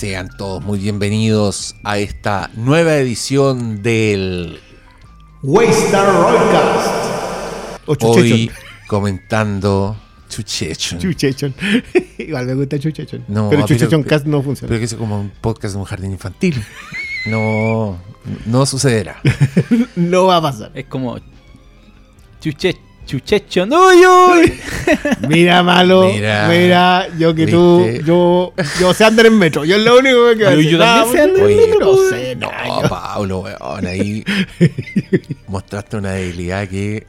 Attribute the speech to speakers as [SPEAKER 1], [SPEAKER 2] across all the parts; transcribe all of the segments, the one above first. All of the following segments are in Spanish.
[SPEAKER 1] Sean todos muy bienvenidos a esta nueva edición del
[SPEAKER 2] Waystar Rollcast.
[SPEAKER 1] Hoy
[SPEAKER 2] Chuchechon.
[SPEAKER 1] comentando Chuchechon.
[SPEAKER 2] Chuchechon. Igual me gusta Chuchechon.
[SPEAKER 1] No,
[SPEAKER 2] pero Chuchechon Cast no funciona.
[SPEAKER 1] Pero que es como un podcast de un jardín infantil. No, no sucederá.
[SPEAKER 2] no va a pasar.
[SPEAKER 3] Es como. Chuche, chuchecho. ¡Uy, uy!
[SPEAKER 2] Mira, malo.
[SPEAKER 1] Mira.
[SPEAKER 2] Mira, yo que tú.
[SPEAKER 1] ¿Viste?
[SPEAKER 2] Yo, yo sé andar en metro. Yo es lo único que
[SPEAKER 3] Yo- yo también sé andar en
[SPEAKER 1] Oye,
[SPEAKER 2] No sé, no.
[SPEAKER 1] No, Pablo, weón, ahí mostraste una debilidad que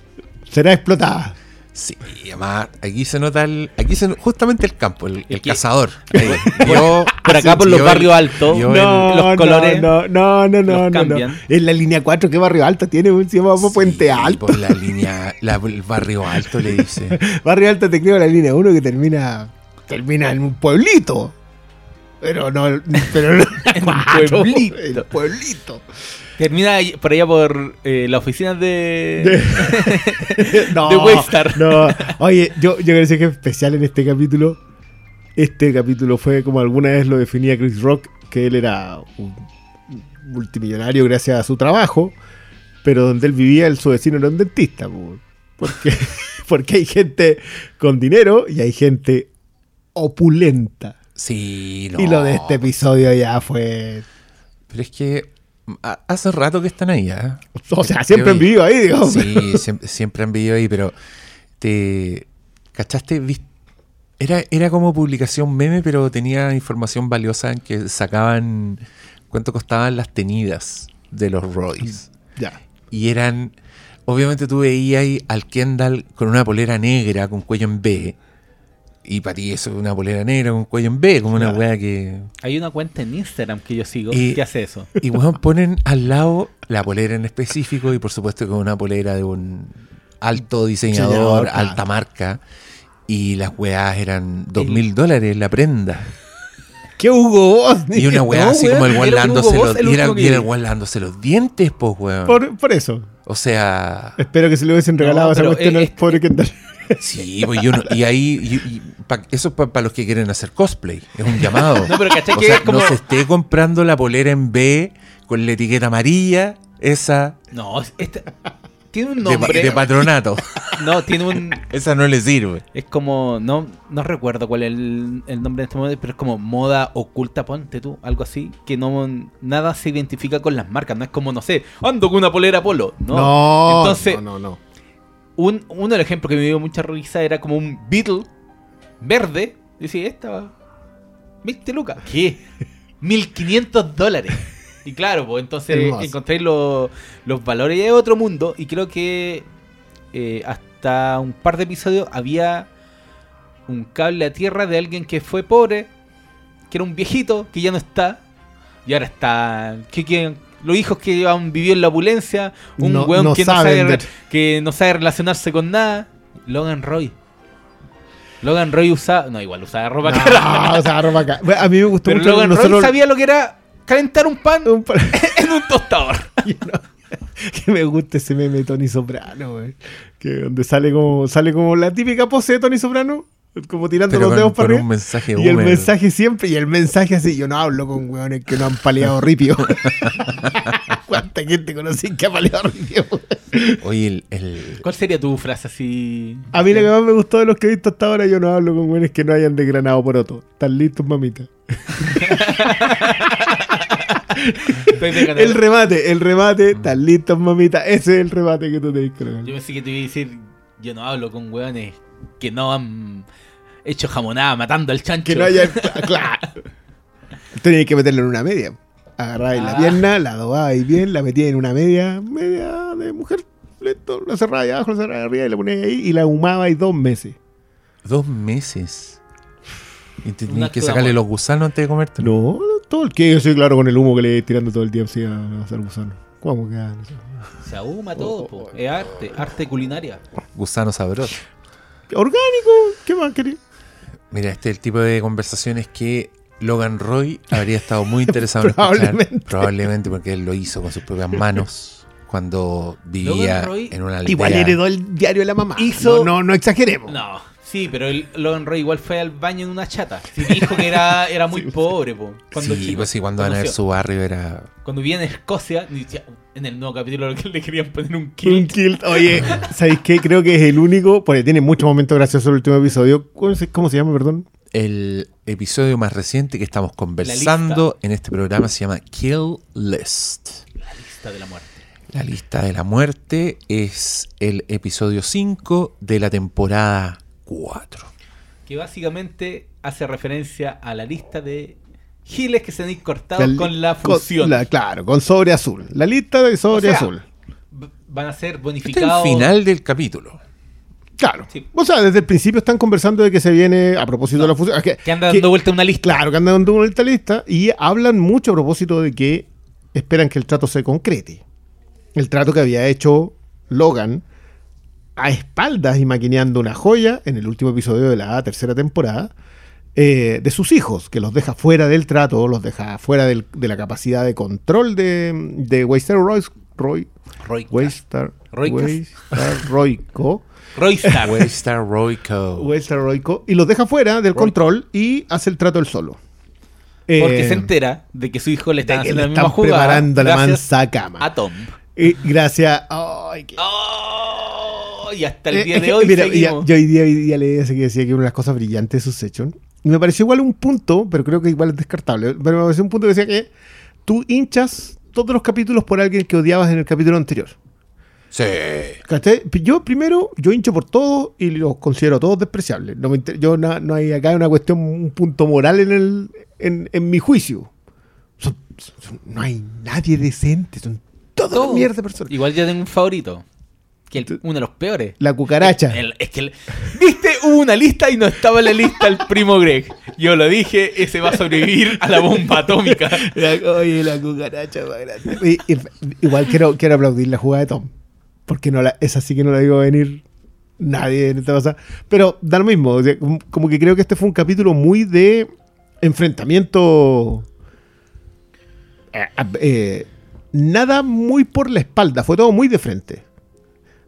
[SPEAKER 2] Será explotada.
[SPEAKER 1] Sí, además aquí se nota el, aquí se justamente el campo, el, cazador. Ahí, vio-
[SPEAKER 3] Por acá, por los barrios altos.
[SPEAKER 2] No,
[SPEAKER 1] el-
[SPEAKER 3] los
[SPEAKER 2] no,
[SPEAKER 3] colores
[SPEAKER 2] no, no, no, no, no. En la línea 4, ¿qué barrio alto tiene? Se llama
[SPEAKER 1] Sí,
[SPEAKER 2] Puente Alto.
[SPEAKER 1] Por la línea, la- el barrio alto le dice.
[SPEAKER 2] Barrio Alto te creo la línea 1 que termina termina en un pueblito. Pero no, pero no
[SPEAKER 3] En un pueblito.
[SPEAKER 2] El pueblito.
[SPEAKER 3] Termina por allá por eh, la oficina de.
[SPEAKER 2] No,
[SPEAKER 3] De Waystar.
[SPEAKER 2] no. Oye, yo, yo decir que es especial en este capítulo. Este capítulo fue como alguna vez lo definía Chris Rock, que él era un multimillonario gracias a su trabajo, pero donde él vivía, el, su vecino era un dentista. po. Porque, porque hay gente con dinero y hay gente opulenta.
[SPEAKER 1] Sí, no.
[SPEAKER 2] Y lo de este episodio ya fue.
[SPEAKER 1] Pero es que hace rato que están ahí, ¿ah?
[SPEAKER 2] O sea, siempre han vivido ahí, digamos.
[SPEAKER 1] Sí, siempre, siempre han vivido ahí, pero te ¿cachaste? Era, era como publicación meme, pero tenía información valiosa en que sacaban cuánto costaban las tenidas de los Royce.
[SPEAKER 2] Ya.
[SPEAKER 1] Y eran, obviamente tú veías ahí al Kendall con una polera negra con cuello en B. Y para ti eso es una polera negra con cuello en B, como una
[SPEAKER 2] Claro.
[SPEAKER 1] wea que...
[SPEAKER 3] Hay una cuenta en Instagram que yo sigo
[SPEAKER 1] Y-
[SPEAKER 3] que hace eso.
[SPEAKER 1] Y bueno, ponen al lado la polera en específico y por supuesto con una polera de un alto diseñador,
[SPEAKER 2] claro.
[SPEAKER 1] alta marca. Y las weas eran dos mil dólares la prenda.
[SPEAKER 2] ¿Qué Hugo Boss?
[SPEAKER 1] Y una wea
[SPEAKER 3] No,
[SPEAKER 1] así
[SPEAKER 3] weón,
[SPEAKER 1] como el weón los,
[SPEAKER 3] el
[SPEAKER 1] y era,
[SPEAKER 3] último que
[SPEAKER 1] y era el
[SPEAKER 3] vi.
[SPEAKER 1] weón lándose los dientes, pues weón.
[SPEAKER 2] Por, por eso.
[SPEAKER 1] O sea,
[SPEAKER 2] Espero que se le hubiesen regalado
[SPEAKER 3] No,
[SPEAKER 2] esa cuestión
[SPEAKER 3] es-
[SPEAKER 2] al
[SPEAKER 3] es-
[SPEAKER 2] pobre Kendall.
[SPEAKER 1] Sí, pues yo no- y ahí, y- y pa- eso es para los que quieren hacer cosplay, es un llamado.
[SPEAKER 3] No, pero ¿cachai
[SPEAKER 1] O
[SPEAKER 3] que
[SPEAKER 1] sea,
[SPEAKER 3] es como-
[SPEAKER 1] no se esté comprando la polera en B con la etiqueta amarilla, esa
[SPEAKER 3] No, este, tiene un nombre.
[SPEAKER 1] de patronato.
[SPEAKER 3] no, tiene un.
[SPEAKER 1] Esa no le sirve.
[SPEAKER 3] Es como. No, no recuerdo cuál es el, el nombre de este momento, pero es como moda oculta, ponte tú, algo así. Que no nada se identifica con las marcas. No es como, no sé, ando con una polera polo. No. Entonces,
[SPEAKER 2] no, no, no.
[SPEAKER 3] Un, uno de los ejemplos que me dio mucha risa era como un Beetle verde. Y decía, esta. 20 lucas. ¿Qué? 1500 dólares. Y claro, pues entonces
[SPEAKER 2] Hermoso.
[SPEAKER 3] encontré los, los valores de otro mundo. Y creo que eh, hasta un par de episodios había un cable a tierra de alguien que fue pobre, que era un viejito, que ya no está. Y ahora está. Que, que- los hijos que han vivido en la opulencia, un
[SPEAKER 2] No-
[SPEAKER 3] weón
[SPEAKER 2] no
[SPEAKER 3] que, no sabe, que no sabe relacionarse con nada. Logan Roy. Logan Roy usaba. No, igual usaba ropa cara.
[SPEAKER 2] No, sea, ropa acá. Bueno, A mí me gustó
[SPEAKER 3] Pero
[SPEAKER 2] mucho
[SPEAKER 3] Logan Roy sabía lo que era calentar un pan
[SPEAKER 2] un
[SPEAKER 3] en un tostador.
[SPEAKER 2] que me gusta ese meme de Tony Soprano, güey. Que donde sale como, sale como la típica pose de Tony Soprano, como tirando
[SPEAKER 1] Pero
[SPEAKER 2] los
[SPEAKER 1] con,
[SPEAKER 2] dedos para arriba.
[SPEAKER 1] un mensaje
[SPEAKER 2] Y el
[SPEAKER 1] húmedo.
[SPEAKER 2] mensaje siempre, y el mensaje así, yo no hablo con weones que no han paleado ripio. ¿Cuánta gente conocí que ha paleado ripio?
[SPEAKER 1] Oye, el, el-
[SPEAKER 3] ¿Cuál sería tu frase así?
[SPEAKER 2] A mí lo que más me gustó de los que he visto hasta ahora, yo no hablo con weones que no hayan desgranado por otro. ¿Están listos, mamita? El remate, el remate, ¿están listos, mamita? Ese es el remate que tú tenés que.
[SPEAKER 3] Yo pensé que te iba a decir, yo no hablo con weones que no han hecho jamonada matando al chancho.
[SPEAKER 2] Que no haya. Claro. Tenías que meterlo en una media. Agarráis la
[SPEAKER 3] Ah.
[SPEAKER 2] pierna, la dobabais bien, la metíais en una media, media de mujer. Lento, la cerrabais abajo, la cerrabais arriba y la poníais ahí y la humabais dos meses.
[SPEAKER 1] dos meses. Y tenías que sacarle los gusanos antes de comerte.
[SPEAKER 2] No, todo el que yo soy claro con el humo que le tirando todo el día así a, hacer gusano. ¿Cómo que? no sé.
[SPEAKER 3] Se ahuma todo, po. es arte, arte culinaria.
[SPEAKER 1] Gusano sabroso.
[SPEAKER 2] Orgánico, ¿qué más querés?
[SPEAKER 1] Mira, este es el tipo de conversaciones que Logan Roy habría estado muy interesado en escuchar.
[SPEAKER 2] Probablemente.
[SPEAKER 1] Probablemente porque él lo hizo con sus propias manos cuando vivía
[SPEAKER 3] Logan Roy
[SPEAKER 1] en una aldea.
[SPEAKER 2] Igual heredó el diario de la mamá.
[SPEAKER 3] Hizo-
[SPEAKER 2] No, no, no exageremos.
[SPEAKER 3] No, Sí, pero el Logan Roy igual fue al baño en una chata. Sí, dijo que era, era muy pobre, po. Cuando
[SPEAKER 1] sí,
[SPEAKER 3] chico,
[SPEAKER 1] pues sí, cuando van a ver
[SPEAKER 3] conoció.
[SPEAKER 1] su barrio era.
[SPEAKER 3] Cuando vivía en Escocia, en el nuevo capítulo lo que le querían poner un
[SPEAKER 2] Un
[SPEAKER 3] kilt.
[SPEAKER 2] kilt. Oye, ¿sabéis qué? Creo que es el único, porque tiene muchos momentos graciosos el último episodio. ¿Cómo se, cómo se llama, perdón?
[SPEAKER 1] El episodio más reciente que estamos conversando en este programa se llama Kill List.
[SPEAKER 3] La lista de la muerte.
[SPEAKER 1] La lista de la muerte es el episodio 5 de la temporada 4.
[SPEAKER 3] Que básicamente hace referencia a la lista de giles que se han
[SPEAKER 2] La li-
[SPEAKER 3] con la
[SPEAKER 2] con-
[SPEAKER 3] fusión.
[SPEAKER 2] la- claro, con sobre azul. La lista de sobre
[SPEAKER 3] O sea,
[SPEAKER 2] azul.
[SPEAKER 3] Van a ser
[SPEAKER 1] Este es
[SPEAKER 3] bonificados.
[SPEAKER 1] el final del capítulo.
[SPEAKER 2] Claro.
[SPEAKER 3] Sí.
[SPEAKER 2] O sea, desde el principio están conversando de que se viene a propósito de la fusión. Que,
[SPEAKER 3] Que anda
[SPEAKER 2] que-
[SPEAKER 3] dando vuelta una lista.
[SPEAKER 2] Claro, que andan dando vuelta lista y hablan mucho a propósito de que esperan que el trato se concrete. El trato que había hecho Logan a espaldas y maquineando una joya en el último episodio de la tercera temporada eh, de sus hijos, que los deja fuera del trato, los deja fuera del- de la capacidad de control de, de Waystar Roy, Roy,
[SPEAKER 3] Roy,
[SPEAKER 2] Waystar. Waystar Royco.
[SPEAKER 3] Roystar.
[SPEAKER 1] Waystar Royco.
[SPEAKER 2] Waystar Royco, y los deja fuera del
[SPEAKER 3] Roy-
[SPEAKER 2] control y hace el trato él solo.
[SPEAKER 3] Porque
[SPEAKER 2] Eh,
[SPEAKER 3] se entera de que su hijo le
[SPEAKER 2] de
[SPEAKER 3] está
[SPEAKER 2] que
[SPEAKER 3] haciendo
[SPEAKER 2] le
[SPEAKER 3] la misma
[SPEAKER 2] están
[SPEAKER 3] jugada.
[SPEAKER 2] preparando la mansa cama.
[SPEAKER 3] A Tom.
[SPEAKER 2] Y gracias. qué-
[SPEAKER 3] ¡Oh! Y hasta el
[SPEAKER 2] Eh,
[SPEAKER 3] día de hoy
[SPEAKER 2] mira, ya- yo hoy día, hoy día leí ese que decía que una de las cosas brillantes de Succession. Y me pareció igual un punto, pero creo que igual es descartable. Pero me pareció un punto que decía que tú hinchas todos los capítulos por alguien que odiabas en el capítulo anterior.
[SPEAKER 1] Sí.
[SPEAKER 2] Yo primero, yo hincho por todos y los considero todos despreciables. No me inter- yo no, no hay acá una cuestión, un punto moral en, el, en, en mi juicio. Son- son- no hay nadie decente, son todas
[SPEAKER 3] Todo.
[SPEAKER 2] mierda de personas.
[SPEAKER 3] Igual yo tengo un favorito. Que el- uno de los peores.
[SPEAKER 2] La cucaracha.
[SPEAKER 3] El- es que el- viste, hubo una lista y no estaba en la lista el primo Greg. Yo lo dije, ese va a sobrevivir a la bomba atómica.
[SPEAKER 2] La- oye, la cucaracha más grande. Y- y- igual quiero, quiero aplaudir la jugada de Tom. Porque no la, esa sí que no la digo venir nadie en esta cosa. Pero da lo mismo. o sea, como- como que creo que este fue un capítulo muy de enfrentamiento. eh, eh, nada muy por la espalda. Fue todo muy de frente.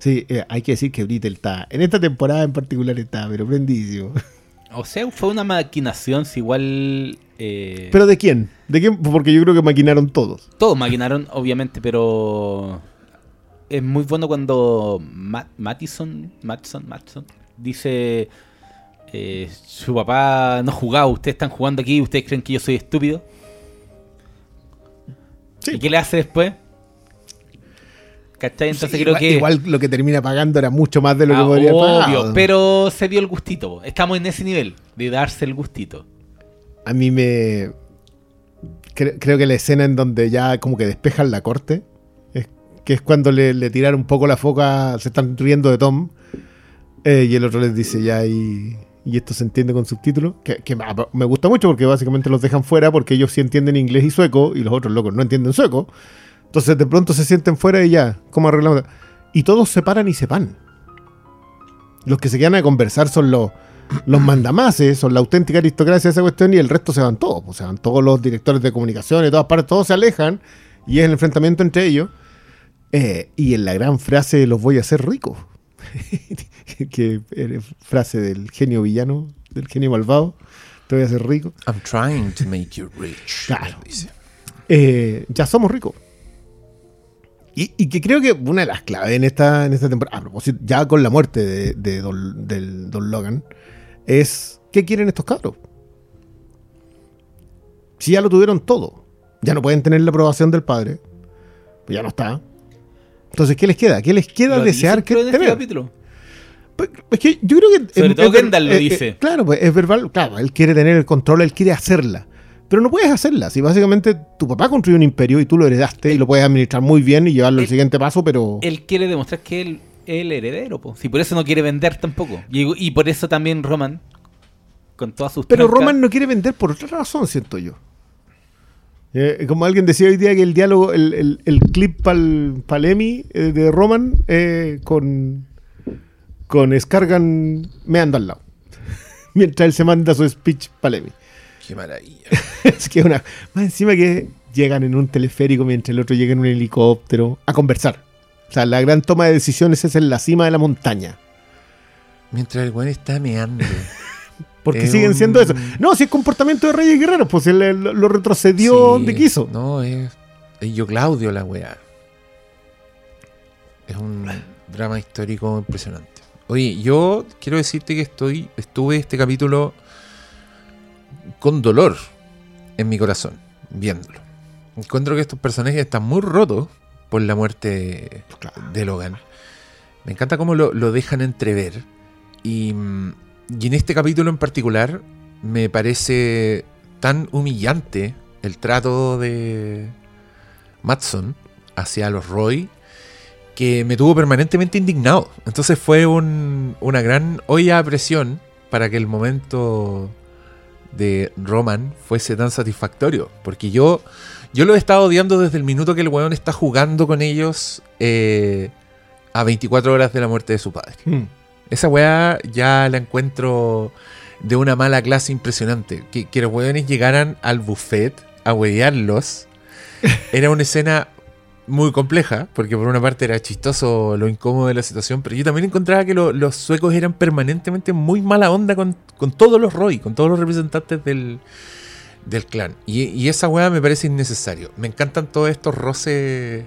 [SPEAKER 2] Sí, eh, hay que decir que Brittle está. En esta temporada en particular está, pero prendísimo.
[SPEAKER 3] O sea, fue una maquinación, si igual. eh,
[SPEAKER 2] ¿Pero de quién? ¿De quién? Porque yo creo que maquinaron todos.
[SPEAKER 3] Todos maquinaron, obviamente, pero. Es muy bueno cuando Ma- Mattison, dice. eh, su papá no jugaba, ustedes están jugando aquí, ustedes creen que yo soy estúpido.
[SPEAKER 2] Sí.
[SPEAKER 3] ¿Y qué le hace después? ¿Cachai? Entonces
[SPEAKER 2] Sí,
[SPEAKER 3] creo
[SPEAKER 2] igual,
[SPEAKER 3] que.
[SPEAKER 2] igual lo que termina pagando era mucho más de lo que
[SPEAKER 3] Ah,
[SPEAKER 2] podría pagar.
[SPEAKER 3] pero se dio el gustito. Estamos en ese nivel de darse el gustito.
[SPEAKER 2] A mí me. cre- creo que la escena en donde ya como que despejan la corte, es, que es cuando le, le tiran un poco la foca, se están riendo de Tom, eh, y el otro les dice ya, y, y esto se entiende con subtítulos, que, que me gusta mucho porque básicamente los dejan fuera porque ellos sí entienden inglés y sueco, y los otros locos no entienden sueco. Entonces de pronto se sienten fuera y ya, ¿cómo arreglamos? Y todos se paran y se van. Los que se quedan a conversar son los, los mandamases, son la auténtica aristocracia de esa cuestión y el resto se van todos. pues, se van todos los directores de comunicación de todas partes, todos se alejan y es el enfrentamiento entre ellos. Eh, y en la gran frase, los voy a hacer ricos. que frase del genio villano, del genio malvado. Te voy a hacer rico.
[SPEAKER 1] I'm trying to make you rich.
[SPEAKER 2] Claro. Eh, ya somos ricos. Y, y que creo que una de las claves en esta, en esta temporada, a propósito, ya con la muerte de, de Don, del Don Logan, es ¿qué quieren estos cabros? Si ya lo tuvieron todo, ya no pueden tener la aprobación del padre, pues ya no está. Entonces, ¿qué les queda? ¿Qué les queda
[SPEAKER 3] Lo
[SPEAKER 2] desear que
[SPEAKER 3] en este capítulo.
[SPEAKER 2] Pues, Es que yo creo que.
[SPEAKER 3] Sobre
[SPEAKER 2] es-
[SPEAKER 3] todo
[SPEAKER 2] es
[SPEAKER 3] Kendall lo
[SPEAKER 2] eh, eh,
[SPEAKER 3] dice.
[SPEAKER 2] claro, pues es verbal. Claro, él quiere tener el control, él quiere hacerla. Pero no puedes hacerla. Si básicamente tu papá construyó un imperio y tú lo heredaste y lo puedes administrar muy bien y llevarlo al siguiente paso, pero.
[SPEAKER 3] Él quiere demostrar que él es el heredero. Po. Si por eso no quiere vender tampoco. Y, y por eso también Roman, con todas sus
[SPEAKER 2] pero
[SPEAKER 3] trancas,
[SPEAKER 2] Roman no quiere vender por otra razón, siento yo. Eh, como alguien decía hoy día que el diálogo, el, el- el clip pal, pal Emmy, eh, de Roman eh, con, con Scargan me anda al lado. Mientras él se manda su speech pal Emmy.
[SPEAKER 1] Qué maravilla.
[SPEAKER 2] es que una. Más encima que llegan en un teleférico mientras el otro llega en un helicóptero a conversar. O sea, la gran toma de decisiones es en la cima de la montaña.
[SPEAKER 1] Mientras el weón está meando.
[SPEAKER 2] Porque
[SPEAKER 1] Es
[SPEAKER 2] siguen siendo eso. No, si es comportamiento de Reyes Guerreros, pues él, él lo retrocedió
[SPEAKER 1] Sí,
[SPEAKER 2] donde quiso.
[SPEAKER 1] No, es, es yo Claudio la weá. Es un drama histórico impresionante. Oye, yo quiero decirte que estoy, estuve este capítulo con dolor en mi corazón, viéndolo. Encuentro que estos personajes están muy rotos por la muerte de Logan. Me encanta cómo lo, lo dejan entrever. Y, mm, y en este capítulo en particular me parece tan humillante el trato de Matson hacia los Roy que me tuvo permanentemente indignado. Entonces fue un- una gran olla a presión para que el momento de Roman fuese tan satisfactorio. Porque yo, yo lo he estado odiando desde el minuto que el weón está jugando con ellos eh, a 24 horas de la muerte de su padre.
[SPEAKER 2] Mm.
[SPEAKER 1] Esa weá ya la encuentro de una mala clase impresionante. Que, que los weones llegaran al buffet a huevearlos era una escena muy compleja, porque por una parte era chistoso lo incómodo de la situación, pero yo también encontraba que lo- los suecos eran permanentemente muy mala onda con, con todos los Roy, con todos los representantes del, del clan. Y, esa weá me parece innecesario. Me encantan todos estos roces.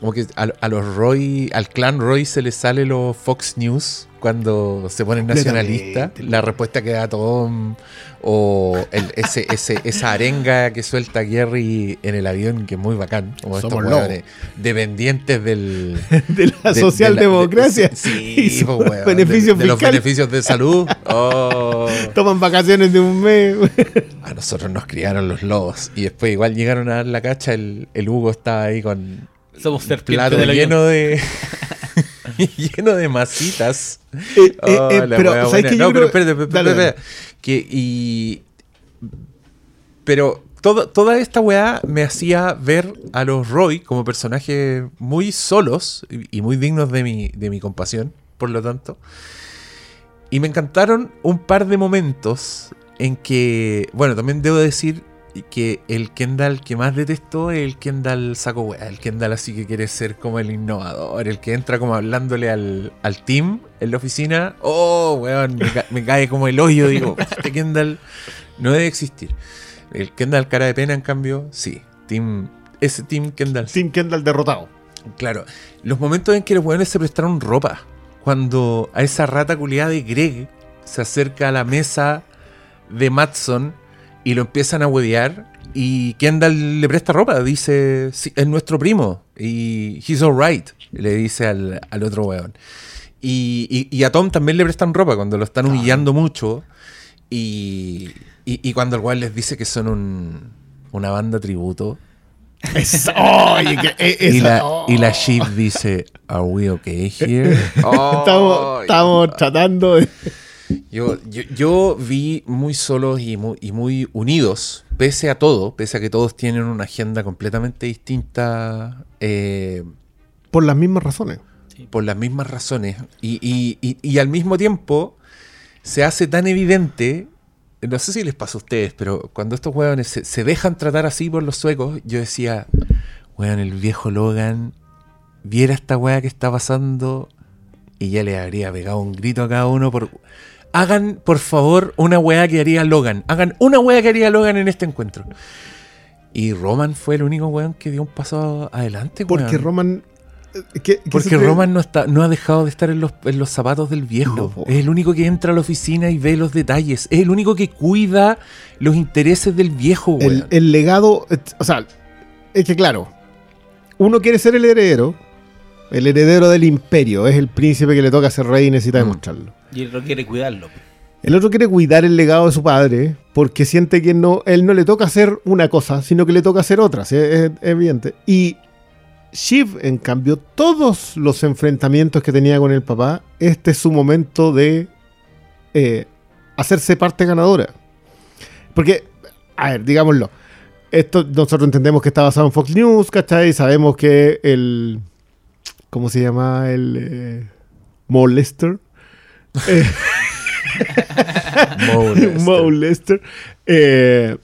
[SPEAKER 1] Como que a, a los Roy, al clan Roy se les sale los Fox News cuando se ponen nacionalistas. La respuesta que da Tom o el- ese, ese, esa arenga que suelta Gary en el avión, que es muy bacán. Como estos
[SPEAKER 2] Somos
[SPEAKER 1] hueones dependientes del,
[SPEAKER 2] De la
[SPEAKER 1] de-
[SPEAKER 2] socialdemocracia. de
[SPEAKER 1] Sí,
[SPEAKER 2] y sus
[SPEAKER 1] pues, weón,
[SPEAKER 2] beneficios
[SPEAKER 1] de, de los
[SPEAKER 2] fiscales.
[SPEAKER 1] beneficios de salud. Oh.
[SPEAKER 2] Toman vacaciones de un mes.
[SPEAKER 1] A nosotros nos criaron los lobos. Y después igual llegaron a dar la cacha. El, el Hugo estaba ahí con
[SPEAKER 3] Somos serpientes
[SPEAKER 1] plato
[SPEAKER 3] del avión.
[SPEAKER 1] lleno de. lleno de masitas.
[SPEAKER 2] Eh, eh,
[SPEAKER 1] Oh,
[SPEAKER 2] eh,
[SPEAKER 1] la
[SPEAKER 2] pero, ¿sabes qué?
[SPEAKER 1] No,
[SPEAKER 2] Yo
[SPEAKER 1] pero espérate, espérate,
[SPEAKER 2] Dale,
[SPEAKER 1] espérate, espérate. Que, y. Pero todo- toda esta weá me hacía ver a los Roy como personajes muy solos y y muy dignos de mi, de mi compasión, por lo tanto. Y me encantaron un par de momentos en que, bueno, también debo decir que el Kendall que más detesto es el Kendall saco weá, el Kendall así que quiere ser como el innovador, el que entra como hablándole al, al team en la oficina. Oh, weón, me, ca- me cae como el hoyo, digo, este Kendall no debe existir. El Kendall cara de pena, en cambio, sí. Team, ese Team Kendall
[SPEAKER 2] Tim Kendall derrotado.
[SPEAKER 1] Claro, los momentos en que los weones se prestaron ropa. Cuando a esa rata culiada de Greg se acerca a la mesa de Matson y lo empiezan a huevear. Y Kendall le presta ropa, dice, "Sí, es nuestro primo. Y he's alright, le dice al, al otro weón. Y, y- y a Tom también le prestan ropa cuando lo están humillando mucho. Y, y- cuando el weón les dice que son un- una banda tributo.
[SPEAKER 2] Es- que- eh,
[SPEAKER 1] Y la,
[SPEAKER 2] oh.
[SPEAKER 1] y la Shiv dice, ¿Are we okay here?
[SPEAKER 2] estamos, estamos tratando de.
[SPEAKER 1] Yo, yo, yo vi muy solos y muy, y muy unidos, pese a todo, pese a que todos tienen una agenda completamente distinta eh,
[SPEAKER 2] Por las mismas razones.
[SPEAKER 1] por las mismas razones. Y, y- y- y al mismo tiempo se hace tan evidente, no sé si les pasa a ustedes, pero cuando estos hueones se, se dejan tratar así por los suecos, yo decía, weón, el viejo Logan viera esta weá que está pasando y ya le habría pegado un grito a cada uno por... Hagan, por favor, una weá que haría Logan. Hagan una weá que haría Logan en este encuentro. Y Roman fue el único weón que dio un paso adelante,
[SPEAKER 2] Porque
[SPEAKER 1] weón.
[SPEAKER 2] Roman. eh, ¿qué- qué se
[SPEAKER 1] Porque? Roman no está, no ha dejado de estar en los, en los zapatos del viejo.
[SPEAKER 2] No,
[SPEAKER 1] es el único que entra a la oficina y ve los detalles. Es el único que cuida los intereses del viejo,
[SPEAKER 2] el,
[SPEAKER 1] weón.
[SPEAKER 2] el legado. eh, O sea, es que claro. Uno quiere ser el heredero. El heredero del imperio. Es el príncipe que le toca ser rey y necesita
[SPEAKER 1] Mm.
[SPEAKER 2] demostrarlo.
[SPEAKER 3] Y él no quiere cuidarlo.
[SPEAKER 2] El otro quiere cuidar el legado de su padre porque siente que no, él no le toca hacer una cosa, sino que le toca hacer otra, ¿sí? es, es evidente. Y Shiv, en cambio, todos los enfrentamientos que tenía con el papá, este es su momento de eh, hacerse parte ganadora. Porque, a ver, digámoslo, esto nosotros entendemos que está basado en Fox News, ¿cachai? Sabemos que el... ¿Cómo se llama? El... Eh, Molester. Eh,
[SPEAKER 1] Molester.
[SPEAKER 2] Mo Lester, eh,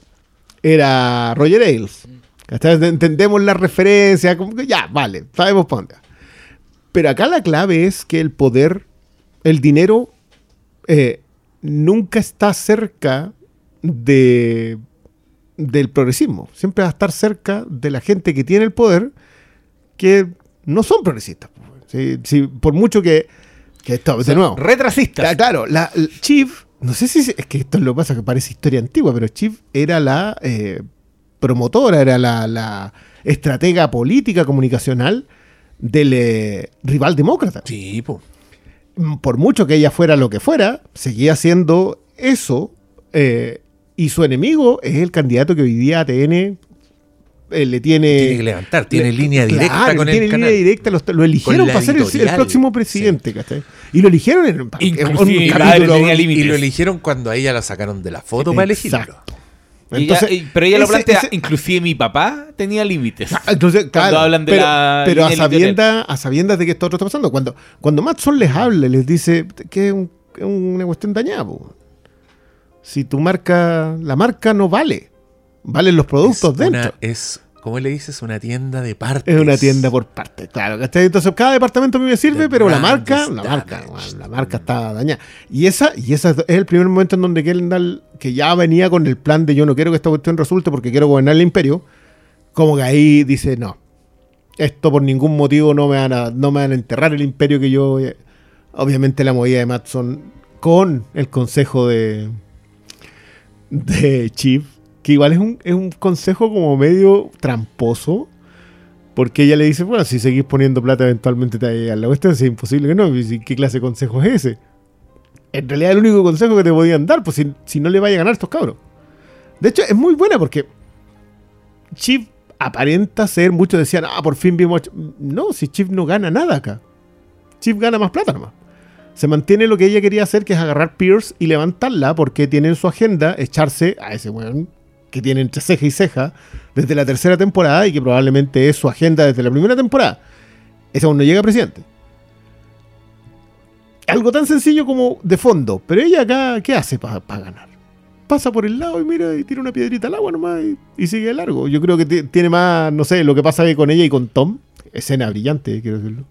[SPEAKER 2] era Roger Ailes. ¿Cachai? Entendemos la referencia, como que ya, vale, sabemos para dónde. Pero acá la clave es que el poder el dinero eh, nunca está cerca de, del progresismo. Siempre va a estar cerca de la gente que tiene el poder que no son progresistas. Sí, sí, por mucho que, que esto, de nuevo.
[SPEAKER 3] Retrasistas.
[SPEAKER 2] Ah, claro, la, Chief, no sé si es que esto es lo que pasa que parece historia antigua, pero Chief era la eh, promotora, era la, la estratega política comunicacional del eh, rival demócrata.
[SPEAKER 1] Sí, po.
[SPEAKER 2] Mm, Por mucho que ella fuera lo que fuera, seguía siendo eso. eh, y su enemigo es el candidato que hoy día ATN eh, le tiene.
[SPEAKER 1] Tiene que levantar, tiene línea directa
[SPEAKER 2] Claro,
[SPEAKER 1] con
[SPEAKER 2] tiene
[SPEAKER 1] el
[SPEAKER 2] línea
[SPEAKER 1] canal.
[SPEAKER 2] directa, lo, lo eligieron para ser el, próximo presidente, ¿cachai? Y lo eligieron en, en
[SPEAKER 3] Inclusive,
[SPEAKER 2] un capítulo-
[SPEAKER 3] tenía
[SPEAKER 1] Y lo eligieron cuando a ella la sacaron de la foto para elegirlo.
[SPEAKER 3] Ella-
[SPEAKER 2] Entonces,
[SPEAKER 3] pero ella lo plantea,
[SPEAKER 2] ese-
[SPEAKER 3] inclusive mi papá tenía límites.
[SPEAKER 2] Ah, Entonces, claro,
[SPEAKER 3] hablan de
[SPEAKER 2] pero,
[SPEAKER 3] la
[SPEAKER 2] pero a,
[SPEAKER 3] línea
[SPEAKER 2] sabiendas, a sabiendas de que esto otro está pasando, cuando, cuando Matson les habla, les dice que es, un- una cuestión dañada. po. Si tu marca, la marca no vale, valen los productos
[SPEAKER 1] es
[SPEAKER 2] dentro.
[SPEAKER 1] Una, es, ¿cómo le dices? Una tienda de partes.
[SPEAKER 2] Es una tienda por parte, claro. ¿cachai? Entonces cada departamento a mí me sirve,
[SPEAKER 1] The
[SPEAKER 2] pero la marca, la marca,
[SPEAKER 1] damaged.
[SPEAKER 2] la marca está dañada. Y esa, y esa es el primer momento en donde Kendall, que ya venía con el plan de yo no quiero que esta cuestión resulte porque quiero gobernar el imperio, como que ahí dice, no, esto por ningún motivo no me van a, no me van a enterrar el imperio que yo. eh". Obviamente la movida de Matson con el consejo de de Chief, que igual es un, es un consejo como medio tramposo, porque ella le dice, bueno, si seguís poniendo plata eventualmente te va a la cuestión, es imposible que no, ¿y ¿qué clase de consejo es ese? En realidad el único consejo que te podían dar, pues si, si no le vaya a ganar a estos cabros. De hecho, es muy buena porque Chief aparenta ser, muchos decían, ah, por fin vimos... a Ch-". No, si Chief no gana nada acá. Chief gana más plata nomás. Se mantiene lo que ella quería hacer, que es agarrar Pierce y levantarla, porque tiene en su agenda echarse a ese weón que tiene entre ceja y ceja desde la tercera temporada y que probablemente es su agenda desde la primera temporada. Ese aún no llega presidente. Algo tan sencillo como de fondo. Pero ella acá, ¿qué hace para ganar? Pasa por el lado y mira y tira una piedrita al agua nomás y, sigue de largo. Yo creo que ti- tiene más, no sé, lo que pasa con ella y con Tom. Escena brillante, quiero decirlo.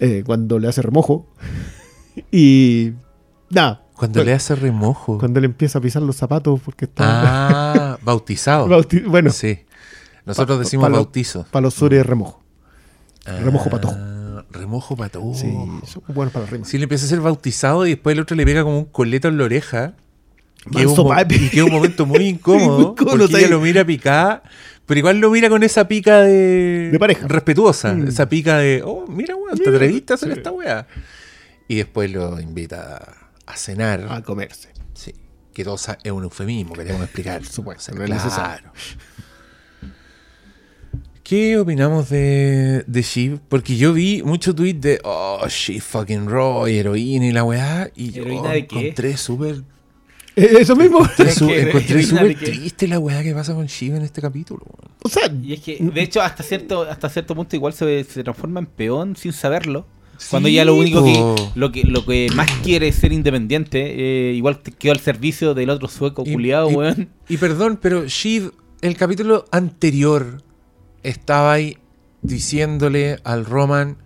[SPEAKER 2] Eh, cuando le hace remojo. y. Nada.
[SPEAKER 1] Cuando le hace remojo.
[SPEAKER 2] Cuando le empieza a pisar los zapatos porque está.
[SPEAKER 1] Ah, bautizado.
[SPEAKER 2] bauti- bueno,
[SPEAKER 1] Sí. Nosotros
[SPEAKER 2] Pa-
[SPEAKER 1] decimos
[SPEAKER 2] pa-
[SPEAKER 1] bautizo.
[SPEAKER 2] para los sures remojo. Remojo
[SPEAKER 1] Ah,
[SPEAKER 2] patojo.
[SPEAKER 1] Remojo patojo.
[SPEAKER 2] Sí, son buenos para la rima.
[SPEAKER 1] Sí, le empieza a ser bautizado y después el otro le pega como un coleto en la oreja. Que y que es un momento muy incómodo. Porque ella lo mira picada, pero igual lo mira con esa pica de.
[SPEAKER 2] De pareja.
[SPEAKER 1] Respetuosa.
[SPEAKER 2] Mm.
[SPEAKER 1] Esa pica de. Oh, mira, weón, te atreviste a hacer
[SPEAKER 2] sí.
[SPEAKER 1] esta weá. Y después lo invita a cenar.
[SPEAKER 2] A comerse.
[SPEAKER 1] Sí. Que todo es un eufemismo, queremos explicar.
[SPEAKER 2] Por supuesto, no es necesario.
[SPEAKER 1] ¿Qué opinamos de, de Shiv? Porque yo vi mucho tweet de Oh, she fucking raw, y heroína y la weá. Y yo encontré súper
[SPEAKER 2] Eso mismo.
[SPEAKER 1] encontré su-
[SPEAKER 3] ¿Qué?
[SPEAKER 1] encontré
[SPEAKER 3] ¿Heroína
[SPEAKER 1] súper triste la weá que pasa con Shiv en este capítulo.
[SPEAKER 2] O sea,
[SPEAKER 3] Y es que, de hecho, hasta cierto, hasta cierto punto igual se, se transforma en peón sin saberlo. Cuando
[SPEAKER 1] Sí,
[SPEAKER 3] ya lo único
[SPEAKER 1] po.
[SPEAKER 3] que lo que lo que más quiere es ser independiente, eh, igual te quedó al servicio del otro sueco
[SPEAKER 1] Y-
[SPEAKER 3] culiado,
[SPEAKER 1] y-
[SPEAKER 3] weón.
[SPEAKER 1] Y perdón, pero Shiv, el capítulo anterior, estaba ahí diciéndole al Roman,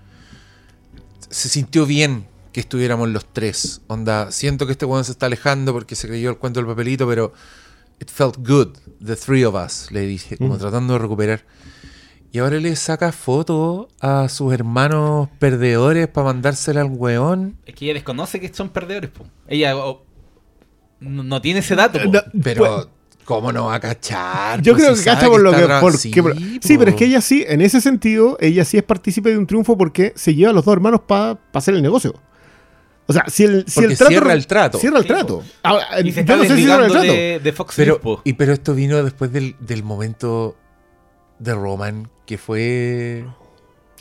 [SPEAKER 1] se sintió bien que estuviéramos los tres. Onda, siento que este weón se está alejando porque se creyó el cuento del papelito, pero it felt good, the three of us, le dije, como
[SPEAKER 2] Mm.
[SPEAKER 1] tratando de recuperar. Y ahora le saca fotos a sus hermanos perdedores para mandársela al weón.
[SPEAKER 3] Es que ella desconoce que son perdedores, po. Ella oh, no, no tiene ese dato.
[SPEAKER 2] No,
[SPEAKER 1] Pero,
[SPEAKER 2] pues,
[SPEAKER 1] ¿cómo no va a cachar?
[SPEAKER 2] yo
[SPEAKER 1] Pues
[SPEAKER 2] creo
[SPEAKER 1] si
[SPEAKER 2] que cacha por lo que. por-
[SPEAKER 1] Sí,
[SPEAKER 2] que- sí, pero es que ella sí, en ese sentido, ella sí es partícipe de un triunfo porque se lleva a los dos hermanos para hacer el negocio. O sea, si el, si el trato.
[SPEAKER 1] cierra el trato.
[SPEAKER 2] Cierra el
[SPEAKER 3] Sí,
[SPEAKER 2] trato. Ahora,
[SPEAKER 3] y se
[SPEAKER 2] yo
[SPEAKER 3] está
[SPEAKER 2] no sé si cierra el trato.
[SPEAKER 3] de, de Fox
[SPEAKER 1] Pero, y, pero esto vino después del, del momento de Roman, que fue